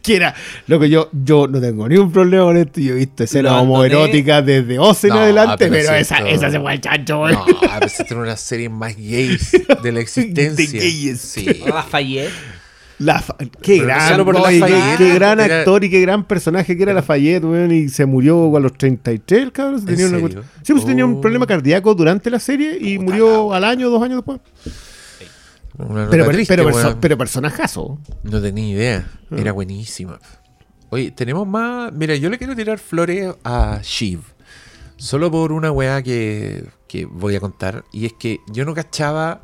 [SPEAKER 2] Que era lo que yo, yo no tengo ningún problema con esto. Yo he visto escenas homoeróticas desde Oz en
[SPEAKER 1] No,
[SPEAKER 2] adelante,
[SPEAKER 1] pero
[SPEAKER 2] esa, esa se fue al chancho.
[SPEAKER 1] No, a veces tiene una serie más gays de la existencia.
[SPEAKER 2] gayes.
[SPEAKER 1] Sí.
[SPEAKER 3] Lafayette.
[SPEAKER 2] La qué
[SPEAKER 1] no
[SPEAKER 2] gran, oye, qué-
[SPEAKER 1] Lafayette,
[SPEAKER 2] qué, gran actor y qué gran personaje que era Lafayette, weón, y se murió a los 33, el cabrón.
[SPEAKER 1] ¿En
[SPEAKER 2] Tenía una Sí, pues tenía un
[SPEAKER 1] Oh.
[SPEAKER 2] problema cardíaco durante la serie y
[SPEAKER 1] Puta
[SPEAKER 2] murió
[SPEAKER 1] la
[SPEAKER 2] al año, dos años después. Pero, per-
[SPEAKER 1] triste,
[SPEAKER 2] pero, perso-
[SPEAKER 1] weón.
[SPEAKER 2] pero personajazo.
[SPEAKER 1] No tenía idea.
[SPEAKER 2] Ah.
[SPEAKER 1] Era buenísima. Oye, tenemos más. Mira, yo le quiero tirar flores a Shiv. Solo por una weá que, que voy a contar. Y es que yo no cachaba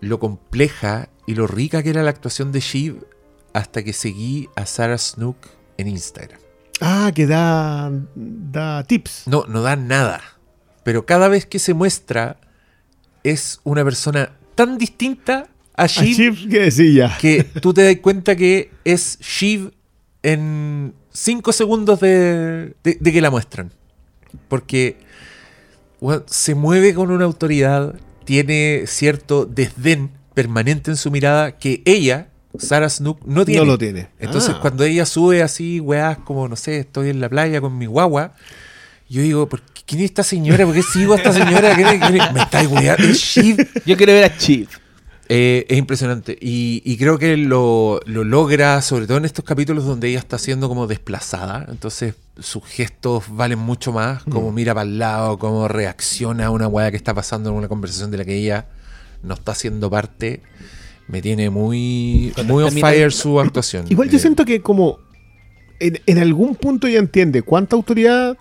[SPEAKER 1] lo compleja y lo rica que era la actuación de Shiv hasta que seguí a Sarah Snook en Instagram.
[SPEAKER 2] Ah, que da, da tips.
[SPEAKER 1] No, no da nada. Pero cada vez que se muestra es una persona tan distinta a Shiv
[SPEAKER 2] que
[SPEAKER 1] tú te das cuenta que es Shiv en 5 segundos de, de- de que la muestran. Porque se mueve con una autoridad, tiene cierto desdén permanente en su mirada que ella, Sarah Snook, no tiene.
[SPEAKER 2] No lo tiene.
[SPEAKER 1] Entonces,
[SPEAKER 2] Ah.
[SPEAKER 1] cuando ella sube así, weás, como no sé, estoy en la playa con mi guagua, yo digo, ¿por qué, ¿quién es esta señora? ¿Por qué sigo a esta señora? Me está weando, es Shiv.
[SPEAKER 3] Yo quiero ver a Chip.
[SPEAKER 1] Eh, es impresionante. Y, y creo que lo, lo logra, sobre todo en estos capítulos donde ella está siendo como desplazada. Entonces sus gestos valen mucho más. Como mira para el lado, cómo reacciona a una weá que está pasando en una conversación de la que ella no está haciendo parte. Me tiene muy, muy on fire su actuación.
[SPEAKER 2] Igual yo
[SPEAKER 1] Eh,
[SPEAKER 2] siento que como en, en algún punto ya entiende cuánta autoridad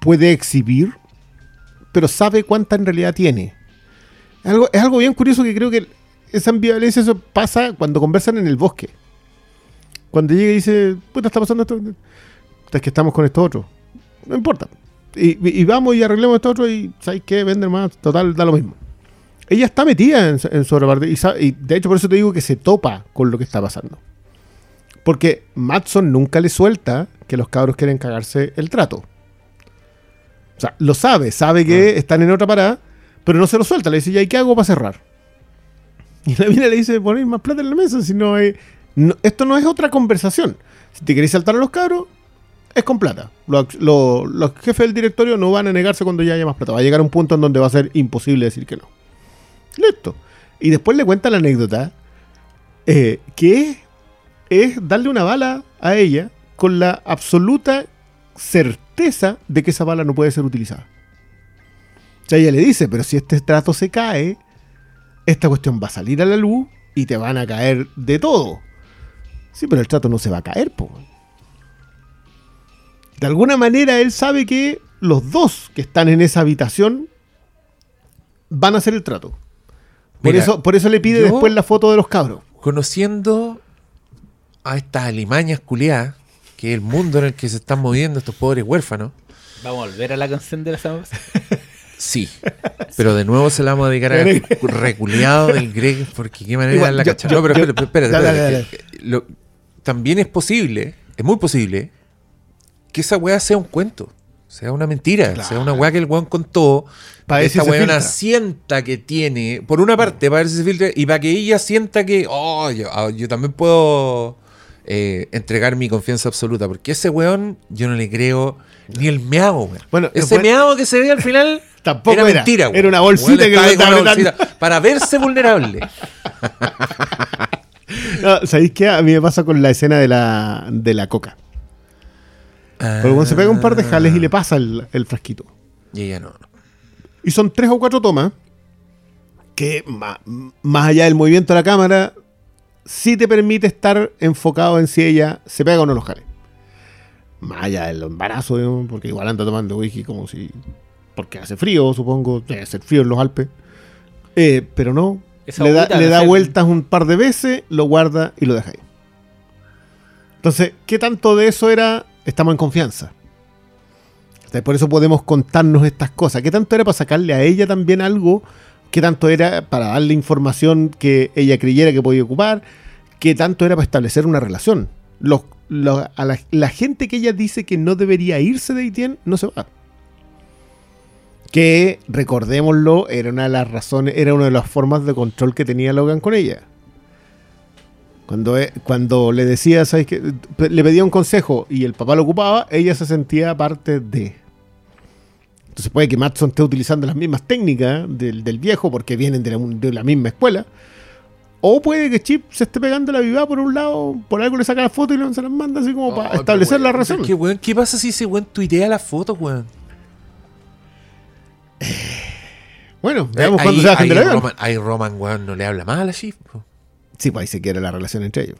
[SPEAKER 2] puede exhibir, pero sabe cuánta en realidad tiene. Es algo bien curioso que creo que esa ambivalencia eso pasa cuando conversan en el bosque. Cuando llega y dice, puta, está pasando esto. Es que estamos con esto otro. No importa. Y, vamos y arreglemos esto otro y ¿sabes qué? Venden más. Total, da lo mismo. Ella está metida en, su reparte y, y de hecho por eso te digo que se topa con lo que está pasando. Porque Matson nunca le suelta que los cabros quieren cagarse el trato. O sea, lo sabe, sabe que están en otra parada, pero no se lo suelta. Le dice, ¿ya y qué hago para cerrar? Y la mina le dice, ponéis más plata en la mesa, si no hay... no- esto no es otra conversación. Si te queréis saltar a los cabros, es con plata. Los, lo- los jefes del directorio no van a negarse cuando ya haya más plata. Va a llegar un punto en donde va a ser imposible decir que no. Listo. Y después le cuenta la anécdota eh, que es darle una bala a ella con la absoluta certeza certeza de que esa bala no puede ser utilizada. O sea, ella le dice, pero si este trato se cae, esta cuestión va a salir a la luz y te van a caer de todo. Sí, pero el trato no se va a caer, po. De alguna manera él sabe que los dos que están en esa habitación van a hacer el trato. Por,
[SPEAKER 1] Mira,
[SPEAKER 2] eso, por eso le pide después la foto de los cabros.
[SPEAKER 1] Conociendo a estas alimañas culiadas, que es el mundo en el que se están moviendo estos pobres huérfanos,
[SPEAKER 3] Vamos a volver a la canción de la semana pasada.
[SPEAKER 1] sí. Pero de nuevo se la vamos a dedicar a
[SPEAKER 2] Greg.
[SPEAKER 1] reculeado del Greg, porque qué manera
[SPEAKER 2] Igual,
[SPEAKER 1] la
[SPEAKER 2] yo-
[SPEAKER 1] cachada.
[SPEAKER 2] yo-
[SPEAKER 1] No, pero espérate, espérate,
[SPEAKER 2] dale,
[SPEAKER 1] espérate,
[SPEAKER 2] dale,
[SPEAKER 1] lo- también es posible, es muy posible, que esa weá sea un cuento. Sea una mentira,
[SPEAKER 2] Claro.
[SPEAKER 1] sea una weá que el weón contó.
[SPEAKER 2] Pa' ver si
[SPEAKER 1] esta weona
[SPEAKER 2] filtra.
[SPEAKER 1] sienta que tiene, por una parte, para ver si se filtra, y para que ella sienta que, oh, yo, ah, yo también puedo eh, entregar mi confianza absoluta. Porque ese weón, yo no le creo ni el meao, weón.
[SPEAKER 2] Bueno,
[SPEAKER 1] ese
[SPEAKER 2] bueno,
[SPEAKER 1] meao que se ve al final
[SPEAKER 2] Tampoco
[SPEAKER 1] era,
[SPEAKER 2] era.
[SPEAKER 1] mentira, weón.
[SPEAKER 2] Era una bolsita que
[SPEAKER 1] una bolsita para verse vulnerable.
[SPEAKER 2] No, ¿Sabéis qué? A mí me pasa con la escena de la, de la coca. Porque cuando se pega un par de jales y le pasa el, el frasquito.
[SPEAKER 1] Y ella no.
[SPEAKER 2] Y son tres o cuatro tomas que, ma- más allá del movimiento de la cámara, sí te permite estar enfocado en si ella se pega o no los jales. Más allá del embarazo, digamos, porque igual anda tomando whisky como si. Porque hace frío, supongo. Debe hacer frío en los Alpes. Eh, pero no.
[SPEAKER 3] Esa
[SPEAKER 2] Le da, le da vueltas un par de veces, lo guarda y lo deja ahí. Entonces, ¿qué tanto de eso era? Estamos en confianza. Por eso podemos contarnos estas cosas. ¿Qué tanto era para sacarle a ella también algo? ¿Qué tanto era para darle información que ella creyera que podía ocupar? ¿Qué tanto era para establecer una relación? Los, los- a la, gente que ella dice que no debería irse de Etienne no se va. Que, recordémoslo, era una de las razones, era una de las formas de control que tenía Logan con ella. Cuando, eh, cuando le decía, ¿sabes qué? Le pedía un consejo y el papá lo ocupaba, ella se sentía parte de. Entonces puede que Matson esté utilizando las mismas técnicas del, del viejo porque vienen de la, de la misma escuela. O puede que Chip se esté pegando la viva por un lado, por algo le saca la foto y se las manda así como para
[SPEAKER 1] Oh,
[SPEAKER 2] establecer
[SPEAKER 1] weón,
[SPEAKER 2] la razón.
[SPEAKER 1] weón, ¿Qué pasa si ese weón tuitea la foto, weón?
[SPEAKER 2] Bueno, veamos
[SPEAKER 1] Ahí-
[SPEAKER 2] cuando se bajen
[SPEAKER 1] ahí
[SPEAKER 2] del avión.
[SPEAKER 1] Roman, ahí Roman, weón, no le habla mal a Chief. po.
[SPEAKER 2] Sí, pues ahí se quiere la relación entre ellos.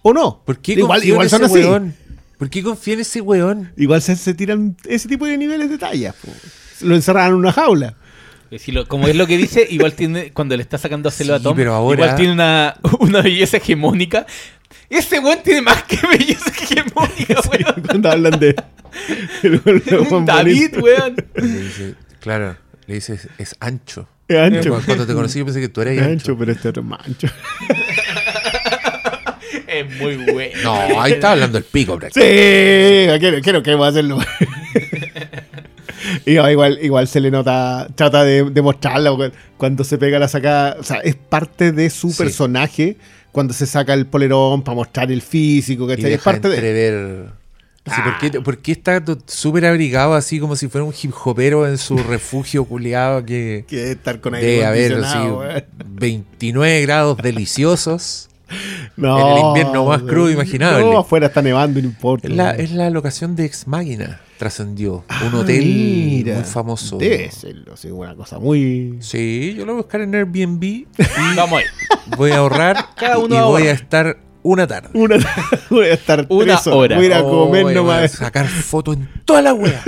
[SPEAKER 2] ¿O no?
[SPEAKER 1] ¿Por qué
[SPEAKER 2] igual igual son así.
[SPEAKER 1] weón? ¿Por qué confía en ese weón?
[SPEAKER 2] Igual se, se tiran ese tipo de niveles de tallas. po. Lo encerraron en una jaula.
[SPEAKER 3] Eh, si lo- como es lo que dice, igual tiene, cuando le está sacando a celo a Tom,
[SPEAKER 1] pero ahora-
[SPEAKER 3] igual tiene una, una belleza hegemónica. Ese weón tiene más que belleza hegemónica, weón.
[SPEAKER 2] Cuando hablan de. el- el-
[SPEAKER 3] Un David, weón.
[SPEAKER 1] Le dice, claro, le dice, es, ancho.
[SPEAKER 2] Es ancho.
[SPEAKER 1] Cuando, cuando te conocí yo pensé que tú eras
[SPEAKER 2] Es
[SPEAKER 1] ancho.
[SPEAKER 2] ancho, pero este otro es más ancho.
[SPEAKER 3] Es muy bueno.
[SPEAKER 1] No, ahí está hablando el pico, bro.
[SPEAKER 2] Sí, quiero, quiero que va a hacerlo. Y no, igual, igual se le nota, trata de, de mostrarla cuando se pega la sacada. O sea, es parte de su
[SPEAKER 1] Sí.
[SPEAKER 2] personaje cuando se saca el polerón para mostrar el físico. Es parte de.
[SPEAKER 1] Sí, ¿por, qué, por qué está súper abrigado así como si fuera un hip hopero en su refugio culiado que
[SPEAKER 2] Que estar con aire
[SPEAKER 1] haber así
[SPEAKER 2] weón.
[SPEAKER 1] 29 grados deliciosos?
[SPEAKER 2] No,
[SPEAKER 1] en el invierno más crudo
[SPEAKER 2] weón.
[SPEAKER 1] imaginable.
[SPEAKER 2] No, afuera está nevando y no importa.
[SPEAKER 1] Es la, es la locación de Ex Máquina, trascendió. Un
[SPEAKER 2] Ah,
[SPEAKER 1] hotel
[SPEAKER 2] mira.
[SPEAKER 1] muy famoso.
[SPEAKER 2] Debe serlo, sí, una cosa muy.
[SPEAKER 1] Sí, yo lo voy a buscar en Airbnb,
[SPEAKER 3] Vamos ahí.
[SPEAKER 1] voy a ahorrar
[SPEAKER 3] Cada
[SPEAKER 1] y-
[SPEAKER 3] uno
[SPEAKER 1] y
[SPEAKER 3] va a
[SPEAKER 1] voy a estar una tarde.
[SPEAKER 2] Una, voy a estar
[SPEAKER 3] Una
[SPEAKER 2] tres horas,
[SPEAKER 3] hora.
[SPEAKER 2] Voy a a
[SPEAKER 1] Oh,
[SPEAKER 2] comer
[SPEAKER 1] voy a
[SPEAKER 2] nomás.
[SPEAKER 1] sacar fotos en toda la wea.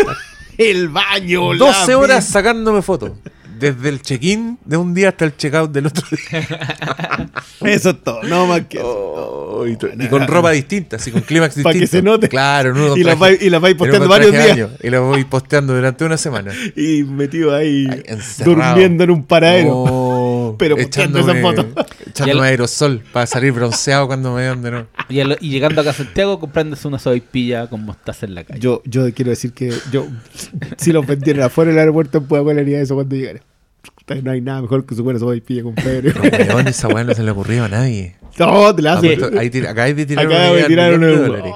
[SPEAKER 2] El baño,
[SPEAKER 1] 12
[SPEAKER 2] la
[SPEAKER 1] horas sacándome fotos. Desde el check-in de un día hasta el check-out del otro día.
[SPEAKER 2] Eso es todo, no más que eso.
[SPEAKER 1] Oh, y, con ropa distinta, así con clímax distinto.
[SPEAKER 2] que se note.
[SPEAKER 1] Claro, uno
[SPEAKER 2] Y la
[SPEAKER 1] traje-
[SPEAKER 2] vais- y la vais
[SPEAKER 1] en
[SPEAKER 2] posteando varios días.
[SPEAKER 1] y la voy posteando durante una semana.
[SPEAKER 2] Y metido ahí, durmiendo en un paradero.
[SPEAKER 1] Oh,
[SPEAKER 2] Pero posteando esa
[SPEAKER 1] echándome,
[SPEAKER 2] foto.
[SPEAKER 1] echándome
[SPEAKER 3] Ya lo-
[SPEAKER 1] aerosol para salir bronceado cuando me vean de nuevo.
[SPEAKER 3] Y, llegando acá a Santiago, comprándose una sopaipilla con mostaza en la calle.
[SPEAKER 2] Yo, yo quiero decir que yo, si los vendieran afuera del aeropuerto en Puebla, haría eso cuando llegara. No hay nada mejor que su buena sopa y pilla con Pedro.
[SPEAKER 1] Esa weá no se le ocurrió a nadie.
[SPEAKER 2] No, te la hace.
[SPEAKER 1] ahí tira- acabáis de tirar una
[SPEAKER 2] de tirar
[SPEAKER 1] de dólares.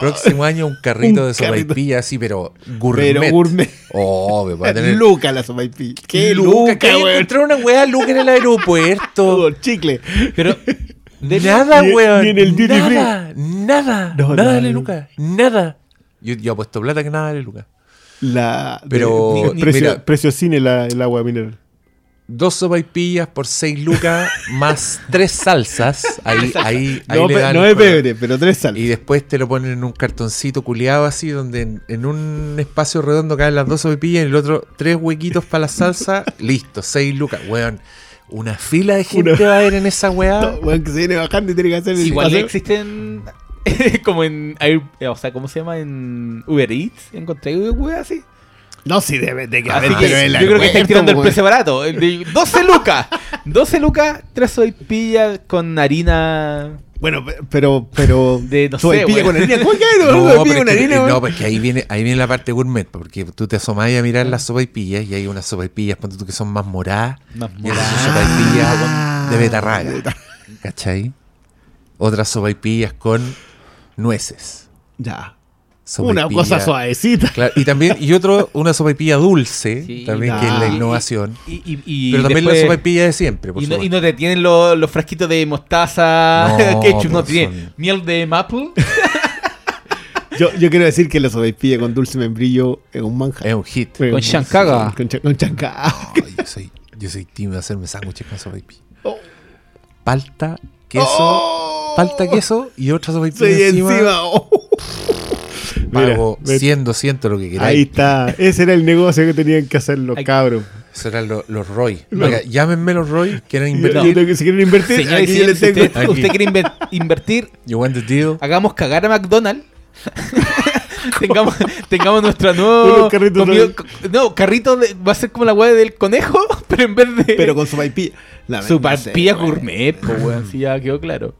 [SPEAKER 1] Próximo año un carrito
[SPEAKER 2] Un
[SPEAKER 1] de sopaipilla así, pero gourmet.
[SPEAKER 2] Pero gourmet.
[SPEAKER 1] Oh, me va a tener...
[SPEAKER 2] Luca la sopa y pilla. ¡Qué
[SPEAKER 1] Luca,
[SPEAKER 2] Luca, weón!
[SPEAKER 1] una weá Luca en el aeropuerto.
[SPEAKER 2] Todo chicle.
[SPEAKER 3] Pero,
[SPEAKER 1] De nada,
[SPEAKER 2] Ni-
[SPEAKER 1] weón.
[SPEAKER 2] ni en el duty
[SPEAKER 1] nada, nada.
[SPEAKER 2] No,
[SPEAKER 1] nada de Luca. Nada. Yo, yo apuesto plata que nada vale lucas.
[SPEAKER 2] La,
[SPEAKER 1] Pero,
[SPEAKER 2] de- precio,
[SPEAKER 1] mira.
[SPEAKER 2] precio cine la, el agua mineral.
[SPEAKER 1] Dos sopaipillas por seis lucas más tres salsas. Ahí, ahí, ahí
[SPEAKER 2] no,
[SPEAKER 1] le dan
[SPEAKER 2] no es pebre, pero tres sal.
[SPEAKER 1] Y después te lo ponen en un cartoncito culiado así, donde en, en un espacio redondo caen las dos sopaipillas y en el otro tres huequitos para la salsa. Listo, seis lucas. Weón, una fila de gente
[SPEAKER 2] Una-
[SPEAKER 1] va a ir en esa weá.
[SPEAKER 2] No, weón, que se viene bajando y tiene que hacer el
[SPEAKER 3] Igual existen como en o sea, ¿cómo se llama? En Uber Eats, encontré una así.
[SPEAKER 2] No, sí, debe de que haber,
[SPEAKER 3] que
[SPEAKER 2] pero en
[SPEAKER 3] yo creo que estáis tirando el precio barato. el de 12 lucas. 12 lucas, tres sopaipillas con harina
[SPEAKER 2] Bueno, pe- pero, pero.
[SPEAKER 3] De, no sé, weón.
[SPEAKER 2] con harina. ¿Cómo que hay? No,
[SPEAKER 1] No,
[SPEAKER 2] con harina,
[SPEAKER 1] no,
[SPEAKER 2] weón.
[SPEAKER 1] porque ahí viene, ahí viene la parte gourmet, porque tú te asomás a mirar las sopaipillas y hay unas sopaipillas, ponte tú que son más moradas,
[SPEAKER 3] Más
[SPEAKER 1] y esas son
[SPEAKER 3] morada.
[SPEAKER 1] sopaipillas
[SPEAKER 2] Ah,
[SPEAKER 1] de betarraga, ¿cachai? Otras sopaipillas con nueces.
[SPEAKER 2] Ya.
[SPEAKER 1] Sopaipilla-
[SPEAKER 2] Una cosa suavecita.
[SPEAKER 1] Claro, y también, y otro, una sopaipilla dulce,
[SPEAKER 3] Sí,
[SPEAKER 1] también que es la innovación.
[SPEAKER 3] Y, y- y
[SPEAKER 1] pero también
[SPEAKER 3] después-
[SPEAKER 1] la sopaipilla de siempre, por
[SPEAKER 3] y, no, y
[SPEAKER 1] supuesto.
[SPEAKER 3] no te tienen los, los frasquitos de mostaza,
[SPEAKER 1] No,
[SPEAKER 3] ketchup, no te tienen
[SPEAKER 1] son-
[SPEAKER 3] miel de maple.
[SPEAKER 2] Yo, yo quiero decir que la sopaipilla con dulce membrillo es un manjar.
[SPEAKER 1] Es un hit.
[SPEAKER 2] Pero-
[SPEAKER 3] Con chancaga.
[SPEAKER 2] Con, con chancaga.
[SPEAKER 1] Yo soy, yo soy tímido de hacerme sándwiches con sopaipilla.
[SPEAKER 2] Oh.
[SPEAKER 1] Palta, queso,
[SPEAKER 2] Oh.
[SPEAKER 1] palta, queso y otra sopaipilla
[SPEAKER 2] Sí,
[SPEAKER 1] encima.
[SPEAKER 2] encima.
[SPEAKER 1] Pago
[SPEAKER 2] Mira, ve-
[SPEAKER 1] 100, 200 lo que
[SPEAKER 2] Ahí
[SPEAKER 1] queráis.
[SPEAKER 2] está. Ese era el negocio que tenían que hacer los cabros.
[SPEAKER 1] Eso eran los, los Roy.
[SPEAKER 2] No.
[SPEAKER 1] Oiga, llámenme los Roy, quieren
[SPEAKER 2] Yo- yo
[SPEAKER 1] invertir.
[SPEAKER 2] tengo que- si quieren invertir,
[SPEAKER 3] Señor
[SPEAKER 2] aquí yo
[SPEAKER 3] señor,
[SPEAKER 2] les
[SPEAKER 3] si
[SPEAKER 2] tengo.
[SPEAKER 3] usted, usted quiere inver- invertir,
[SPEAKER 1] You want the deal?
[SPEAKER 3] hagamos cagar a McDonald's. tengamos, tengamos nuestro nuevo
[SPEAKER 2] Unos carritos
[SPEAKER 3] comido- no, carrito de- va a ser como la weá del conejo, pero en vez de
[SPEAKER 2] Pero con
[SPEAKER 3] su
[SPEAKER 2] verdad,
[SPEAKER 3] papilla
[SPEAKER 2] sí,
[SPEAKER 3] gourmet, pues weón, sí ya quedó claro.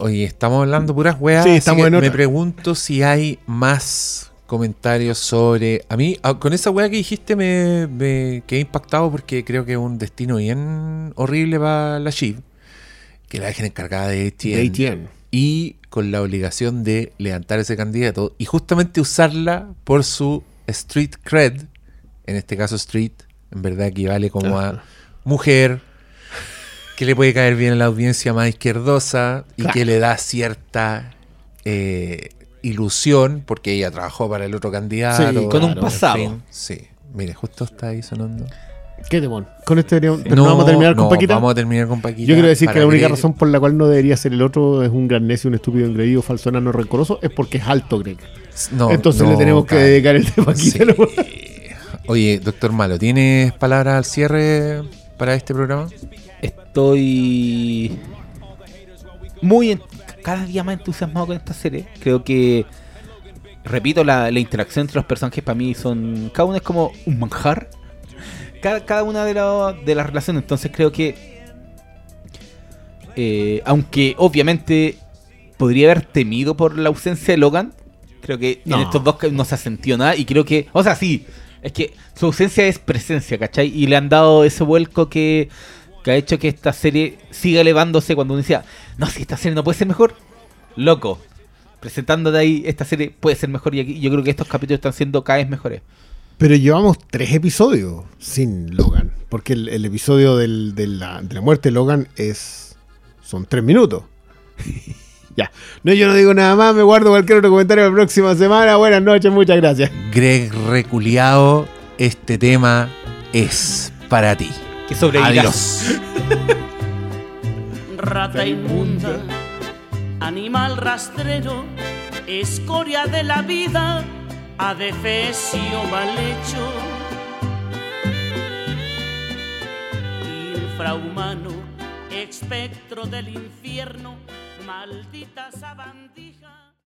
[SPEAKER 1] Oye, estamos hablando puras weas.
[SPEAKER 2] Sí, estamos en
[SPEAKER 1] Me pregunto si hay más comentarios sobre. A mí, ah, con esa wea que dijiste, me, me quedé impactado porque creo que es un destino bien horrible para la Shiv. Que la dejen encargada de ATN.
[SPEAKER 2] De ATN.
[SPEAKER 1] Y con la obligación de levantar ese candidato y justamente usarla por su street cred. En este caso, street, en verdad equivale como a mujer, que le puede caer bien a la audiencia más izquierdosa y
[SPEAKER 2] Claro.
[SPEAKER 1] que le da cierta eh, ilusión porque ella trabajó para el otro candidato.
[SPEAKER 2] Sí,
[SPEAKER 3] Con un
[SPEAKER 1] en
[SPEAKER 3] pasado.
[SPEAKER 1] fin. Sí, mire, justo está ahí sonando.
[SPEAKER 2] Qué demon. Con esto deberíamos- pero no, vamos a terminar con Paquita.
[SPEAKER 1] Vamos a terminar con Paquita.
[SPEAKER 2] Yo quiero decir que la única razón por la cual no debería ser el otro es un gran necio, un estúpido engreído, falso enano rencoroso, es porque es alto, Greg.
[SPEAKER 1] No,
[SPEAKER 2] Entonces le tenemos que dedicar el de Paquita.
[SPEAKER 1] Sí. Oye, doctor Malo, ¿tienes palabras al cierre para este programa?
[SPEAKER 3] Estoy muy en- cada día más entusiasmado con esta serie. Creo que repito la, la interacción entre los personajes para mí son cada uno es como un manjar. Cada, cada una de, la- de las relaciones. Entonces creo que eh, aunque obviamente podría haber temido por la ausencia de Logan, creo que
[SPEAKER 2] No.
[SPEAKER 3] en estos dos no se ha sentido nada y creo que, o sea, sí, es que su ausencia es presencia, ¿cachai? Y le han dado ese vuelco que, que ha hecho que esta serie siga elevándose cuando uno decía, no, si esta serie no puede ser mejor, loco, presentándote ahí, esta serie puede ser mejor y aquí, yo creo que estos capítulos están siendo cada vez mejores.
[SPEAKER 2] Pero llevamos tres episodios sin Logan. Porque el, el episodio del- de, la, de la muerte de Logan es. son tres minutos. ya. No, yo no digo nada más, me guardo cualquier otro comentario la próxima semana. Buenas noches, muchas gracias.
[SPEAKER 1] Greg Reculeado, este tema es para ti.
[SPEAKER 3] Que sobrevivirás.
[SPEAKER 1] Adiós.
[SPEAKER 4] rata inmunda, animal rastrero, escoria de la vida, adefesio mal hecho, infrahumano, espectro del infierno, maldita sabandija.